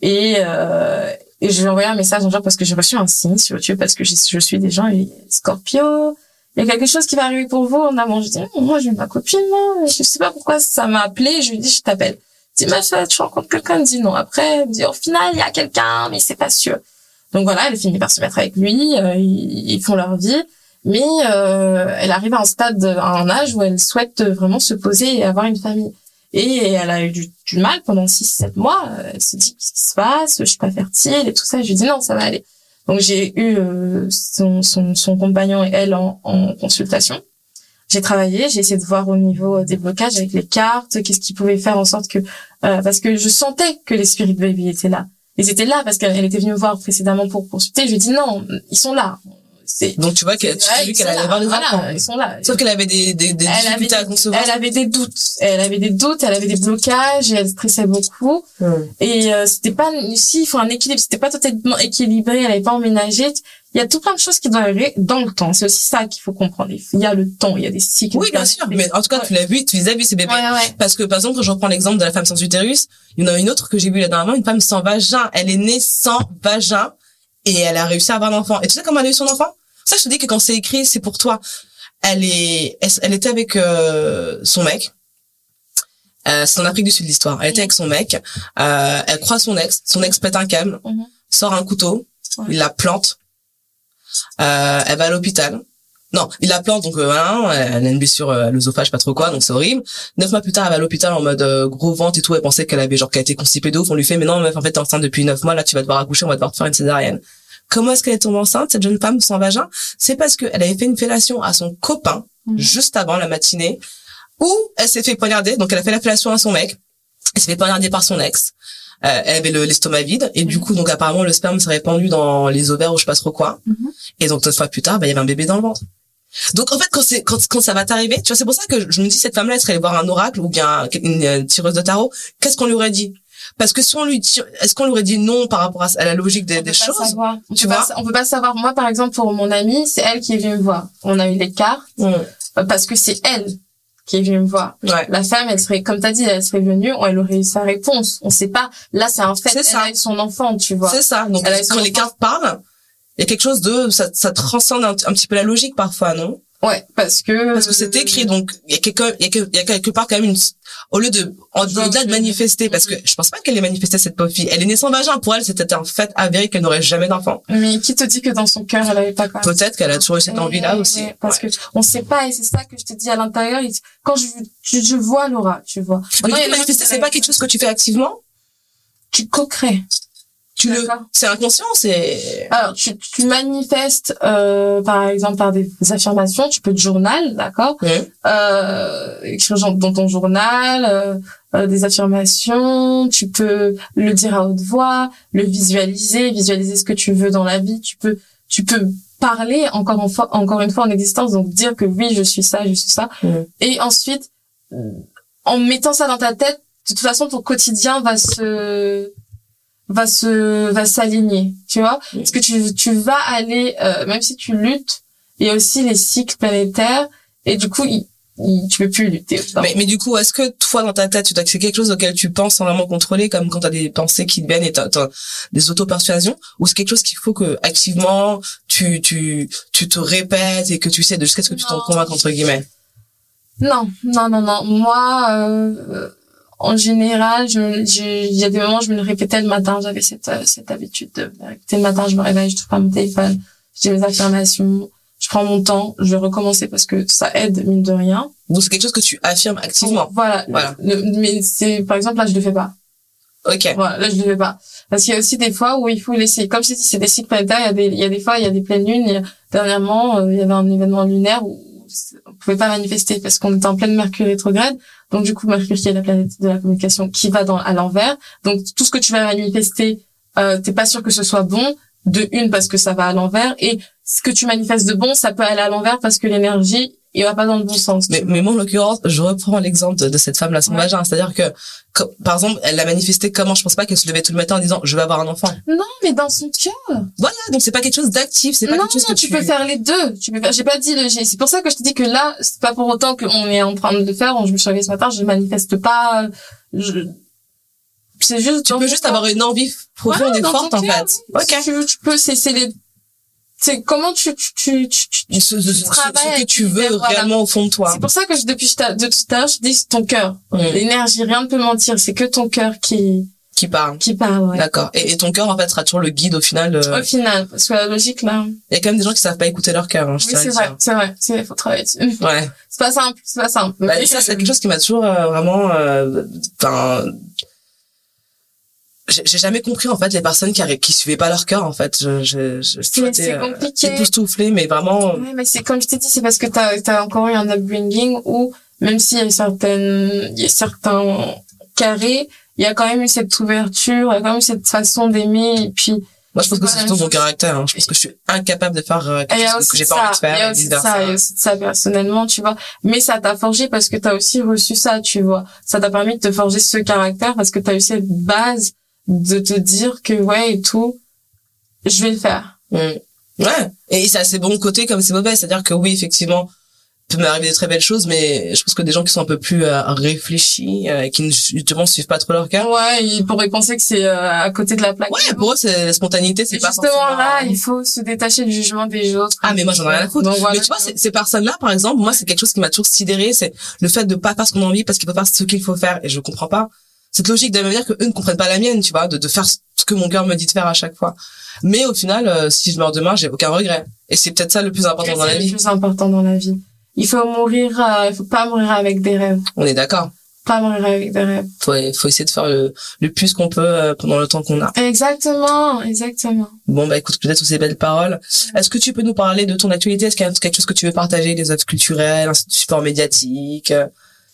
Et, euh, et je lui ai envoyé un message en genre parce que j'ai reçu un signe sur YouTube parce que je, suis des gens Scorpio. Il y a quelque chose qui va arriver pour vous en amont. Je dis, moi, j'ai ma copine. Je sais pas pourquoi ça m'a appelé. Je lui dis, je t'appelle. Je dis, ma soeur, tu rencontres quelqu'un? Elle dit non. Après, elle me dit, au final, il y a quelqu'un, mais c'est pas sûr. Donc voilà, elle finit par se mettre avec lui. Euh, ils, font leur vie. Mais euh, elle arrive à un stade, à un âge où elle souhaite vraiment se poser et avoir une famille. Et elle a eu du, mal pendant 6-7 mois. Elle se dit, qu'est-ce qui se passe? Je suis pas fertile et tout ça. Je lui dis, non, ça va aller. Donc j'ai eu euh, son, son, son, compagnon et elle en, en consultation. J'ai travaillé, j'ai essayé de voir au niveau des blocages avec les cartes, qu'est-ce qui pouvait faire en sorte que... Euh, parce que je sentais que les spirit baby étaient là. Ils étaient là parce qu'elle était venue me voir précédemment pour consulter. Je lui ai dit, non, ils sont là. Donc tu vois qu'elle, tu as vu qu'elle allait voir les enfants. Ils sont là. Sauf qu'elle avait des, des, des difficultés à concevoir. Elle avait des doutes. Elle avait des doutes, elle avait des blocages, et elle stressait beaucoup. Et euh, c'était pas, si, il faut un équilibre. C'était pas totalement équilibré, elle avait pas emménagé. Il y a tout plein de choses qui doivent arriver dans le temps. C'est aussi ça qu'il faut comprendre. Il y a le temps, il y a des cycles. Oui, bien sûr. Mais en tout cas, tu l'as vu, tu les as vus, ces bébés. Parce que, par exemple, quand je reprends l'exemple de la femme sans utérus, il y en a une autre que j'ai vue la dernièrement, une femme sans vagin. Elle est née sans vagin et elle a réussi à avoir un enfant. Et tu sais comment elle a eu son enfant? Ça, je te dis que quand c'est écrit, c'est pour toi. Elle est, elle, était avec euh, son mec. Euh, c'est en Afrique du Sud l'histoire. Elle était avec son mec. Euh, elle croit son ex. Son ex pète un câble, mhm. sort un couteau, il la plante. Euh, elle va à l'hôpital. Non, il la plante donc voilà, elle a une blessure à l'œsophage, pas trop quoi, donc c'est horrible. Neuf mois plus tard, elle va à l'hôpital en mode gros ventre et tout. Elle pensait qu'elle avait genre qu'elle été constipée de ouf. On lui fait mais non meuf, en fait t'es enceinte depuis neuf mois. Là tu vas devoir accoucher, on va devoir te faire une césarienne. Comment est-ce qu'elle est tombée enceinte, cette jeune femme sans vagin? C'est parce qu'elle avait fait une fellation à son copain mhm. juste avant la matinée, où elle s'est fait poignarder. Donc elle a fait la fellation à son mec. Elle s'est fait poignarder par son ex. Euh, elle avait l'estomac vide et du mhm. coup donc apparemment le sperme s'est répandu dans les ovaires ou je sais pas trop quoi. Mhm. Et donc deux fois plus tard, bah, il y avait un bébé dans le ventre. Donc en fait quand c'est quand, quand ça va t'arriver, tu vois c'est pour ça que je me dis cette femme-là elle serait allée voir un oracle ou bien une tireuse de tarot, qu'est-ce qu'on lui aurait dit? Parce que si on lui est-ce qu'on lui aurait dit non par rapport à, la logique des, des choses? on tu vois? on peut pas savoir. Moi par exemple pour mon amie c'est elle qui est venue me voir. On a eu des cartes. Euh, parce que c'est elle qui est venue me voir. La femme elle serait comme t'as dit elle serait venue elle aurait eu sa réponse. On sait pas. Là c'est un fait. Elle ça. a eu son enfant tu vois. C'est ça. Donc quand les cartes parlent? Il y a quelque chose de ça, ça transcende un, petit peu la logique parfois non? Ouais, parce que parce que c'est écrit donc il y a quelque il y y a quelque part quand même une au lieu de au-delà de manifester parce que je pense pas qu'elle ait manifesté cette pauvre fille. Elle est née sans vagin. Pour elle c'était un fait avéré qu'elle n'aurait jamais d'enfant. Mais qui te dit que dans son cœur elle avait pas peut-être qu'elle a toujours eu cette envie là aussi. parce Ouais. que on sait pas et c'est ça que je te dis à l'intérieur. Quand je, je, je vois Laura, tu vois. Gens manifester c'est pas quelque chose que tu fais activement? Tu co-crées. Tu le c'est inconscient c'est Alors, tu, tu manifestes, euh, par exemple, par des affirmations. Tu peux te journal, d'accord Ouais. euh, Écrire dans ton journal euh, euh, des affirmations. Tu peux le dire à haute voix, le visualiser, visualiser ce que tu veux dans la vie. Tu peux, tu peux parler encore en fois, encore une fois en existence, donc dire que oui, je suis ça, je suis ça. Et ensuite, en mettant ça dans ta tête, de toute façon, ton quotidien va se va se va s'aligner tu vois? Parce que tu tu vas aller euh, même si tu luttes il y a aussi les cycles planétaires et du coup il, il- tu peux plus lutter. Mais, mais du coup, est-ce que toi, dans ta tête, tu c'est quelque chose auquel tu penses sans vraiment contrôler, comme quand t'as des pensées qui te viennent et t'as, t'as des auto-persuasions, ou c'est quelque chose qu'il faut que, activement, tu, tu, tu te répètes et que tu sais de jusqu'à ce que tu t'en convainques, entre guillemets? non non non non. Moi euh, en général je je- il y a des moments je me le répétais le matin. J'avais cette euh, cette habitude de répéter le matin. Je me réveille je touche pas mon téléphone. Je dis mes affirmations. Je prends mon temps. Je vais recommencer parce que ça aide mine de rien. Donc, c'est quelque chose que tu affirmes activement. voilà, Voilà. Le- mais c'est par exemple là je le fais pas. Ok. Voilà, là je le fais pas. Parce qu'il y a aussi des fois où il faut laisser, comme dit, c'est des cycles planétaires, il y a des, il y a des fois, il y a des pleines lunes, dernièrement, euh, il y avait un événement lunaire où on pouvait pas manifester parce qu'on était en pleine Mercure rétrograde. Donc du coup, Mercure qui est la planète de la communication qui va dans, à l'envers. Donc tout ce que tu vas manifester, euh, t'es pas sûr que ce soit bon. De une parce que ça va à l'envers et ce que tu manifestes de bon, ça peut aller à l'envers parce que l'énergie, il va pas dans le bon sens. Mais, tu mais moi, en l'occurrence, je reprends l'exemple de, de cette femme-là sans Ouais. vagin. C'est-à-dire que, comme- par exemple, elle l'a manifesté comment? Je pense pas qu'elle se levait tout le matin en disant, je vais avoir un enfant. Non, mais dans son cœur. Voilà. Donc, c'est pas quelque chose d'actif. C'est pas non, quelque chose non, que tu peux faire les deux. Tu peux faire. J'ai pas dit le. C'est pour ça que je te dis que là, c'est pas pour autant qu'on est en train de le faire. Je me suis réveillée ce matin, je manifeste pas. Je... C'est juste. Tu peux juste corps. avoir une envie profonde Ouais, et forte, en cœur. fait. Ok. Tu tu peux. C'est les. C'est comment tu tu tu tu. tu- ce, ce- ce- travailles ce que tu veux voilà. réellement au fond de toi. C'est pour ça que je, depuis je- de tout à l'heure, je dis ton cœur, Mm. l'énergie, rien ne peut mentir. C'est que ton cœur qui Qui parle. qui parle. Ouais. D'accord. Et, et ton cœur, en fait, sera toujours le guide au final. euh, Au final, parce que la logique là. Il y a quand même des gens qui savent pas écouter leur cœur. Hein, je Oui, c'est vrai, c'est vrai. C'est faut travailler dessus. Ouais. C'est pas simple, c'est pas simple. Bah, ça, c'est quelque chose qui m'a toujours euh, vraiment. euh, Enfin. j'ai j'ai jamais compris en fait les personnes qui qui suivaient pas leur cœur en fait je je je C'est- euh, compliqué. époustouflée mais vraiment Ouais, mais c'est comme je t'ai dit, c'est parce que t'as as encore eu un upbringing où même s'il y a certaines, il y a certains carrés, il y a quand même eu cette ouverture, il y a quand même eu cette façon d'aimer. Et puis, moi je pense que c'est surtout mon caractère hein. je pense que je suis incapable de faire euh, quelque chose que j'ai pas envie de faire il y a aussi de ça, il y a aussi de ça personnellement, tu vois. Mais ça t'a forgé parce que t'as aussi reçu ça, tu vois. Ça t'a permis de te forger ce caractère parce que t'as eu cette base de te dire que ouais et tout, je vais le faire. Mm. Ouais. Et ça a ses bons côtés comme c'est mauvais. C'est-à-dire que oui, effectivement, peut m'arriver des très belles choses, mais je pense que des gens qui sont un peu plus euh, réfléchis, euh, qui ne justement suivent pas trop leur cœur. Ouais, ils pourraient penser que c'est euh, à côté de la plaque. Ouais, pour eux, c'est la spontanéité, c'est pas justement forcément- là, il faut se détacher du jugement des autres. Ah, mais moi, j'en ai rien à foutre. Voilà. Mais tu vois, ces- ces personnes-là, par exemple, moi, c'est quelque chose qui m'a toujours sidéré, c'est le fait de pas faire ce qu'on a envie parce qu'il faut faire ce qu'il faut faire. Et je comprends pas cette logique de la même manière que eux ne comprennent pas la mienne, tu vois, de, de faire ce que mon cœur me dit de faire à chaque fois. Mais au final, euh, si je meurs demain, j'ai aucun regret. Et c'est peut-être ça le plus important dans la c'est le vie. plus important dans la vie. Il faut mourir, euh, il faut pas mourir avec des rêves. On est d'accord. Pas mourir avec des rêves. Faut, faut essayer de faire le, le plus qu'on peut euh, pendant le temps qu'on a. Exactement, exactement. Bon, bah écoute, peut-être toutes ces belles paroles. Est-ce que tu peux nous parler de ton actualité? Est-ce qu'il y a quelque chose que tu veux partager, des œuvres culturelles, un support médiatique, euh,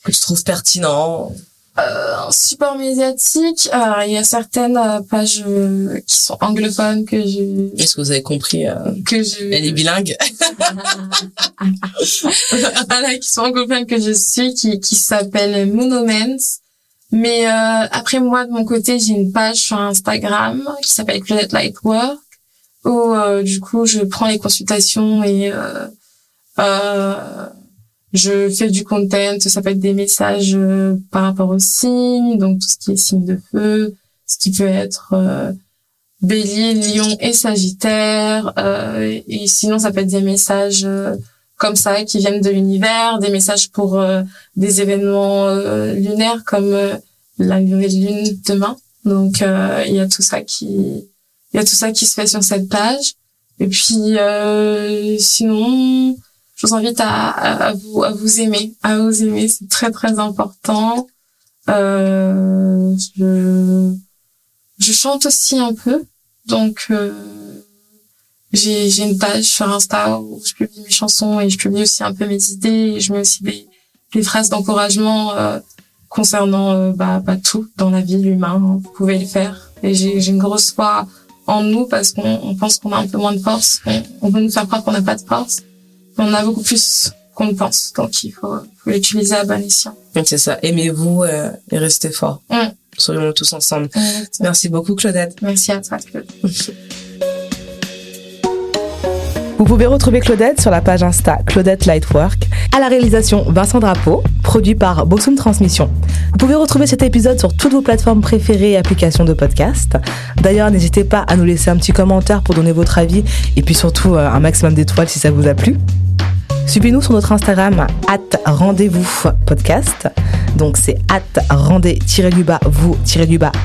que tu trouves pertinent? Euh, en support médiatique, alors, il y a certaines euh, pages euh, qui sont anglophones que je Est-ce que vous avez compris euh, que je Elle est bilingue? voilà, qui sont anglophones que je suis, qui, qui s'appelle Monoments. Mais euh, après moi, de mon côté, j'ai une page sur Instagram qui s'appelle Claudette Lightwork, où euh, du coup, je prends les consultations et euh, euh, je fais du content. Ça peut être des messages euh, par rapport aux signes, donc tout ce qui est signe de feu, ce qui peut être euh, Bélier, Lion et Sagittaire. euh, et sinon, ça peut être des messages euh, comme ça qui viennent de l'univers, des messages pour des événements lunaires comme la nouvelle lune demain. Donc il y a tout ça qui il y a tout ça qui se fait sur cette page. Et puis sinon, je vous invite à, à, vous à vous aimer, à vous aimer, c'est très très important. je je chante aussi un peu, donc j'ai j'ai une page sur Insta où je publie mes chansons et je publie aussi un peu mes idées et je mets aussi des des phrases d'encouragement euh, concernant euh, bah, bah, tout dans la vie l'humain hein. vous pouvez le faire et j'ai une grosse foi en nous parce qu'on on pense qu'on a un peu moins de force on, on veut nous faire croire qu'on n'a pas de force on a beaucoup plus qu'on ne pense donc il faut faut l'utiliser à bon escient. C'est ça. Aimez-vous euh, et restez fort. Mm. soyons tous ensemble. Merci beaucoup Claudette. Merci à toi Claude Vous pouvez retrouver Claudette sur la page Insta Claudette Lightwork. À la réalisation Vincent Drapeau, produit par Boxum Transmission. Vous pouvez retrouver cet épisode sur toutes vos plateformes préférées et applications de podcast. D'ailleurs, n'hésitez pas à nous laisser un petit commentaire pour donner votre avis et puis surtout euh, un maximum d'étoiles si ça vous a plu. Suivez-nous sur notre Instagram, at rendez-vous podcast. Donc c'est at rendez-vous-bas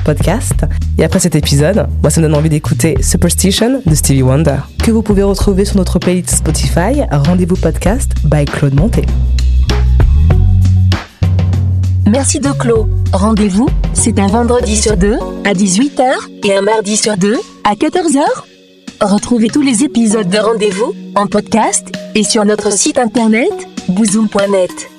podcast. Et après cet épisode, moi ça me donne envie d'écouter Superstition de Stevie Wonder, que vous pouvez retrouver sur notre playlist Spotify, Rendez-vous podcast by Claude Monté. Merci de Claude. Rendez-vous, c'est un vendredi sur deux à 18h et un mardi sur deux à 14h. Retrouvez tous les épisodes de Rendez-vous en podcast et sur notre site internet bouzoom.net.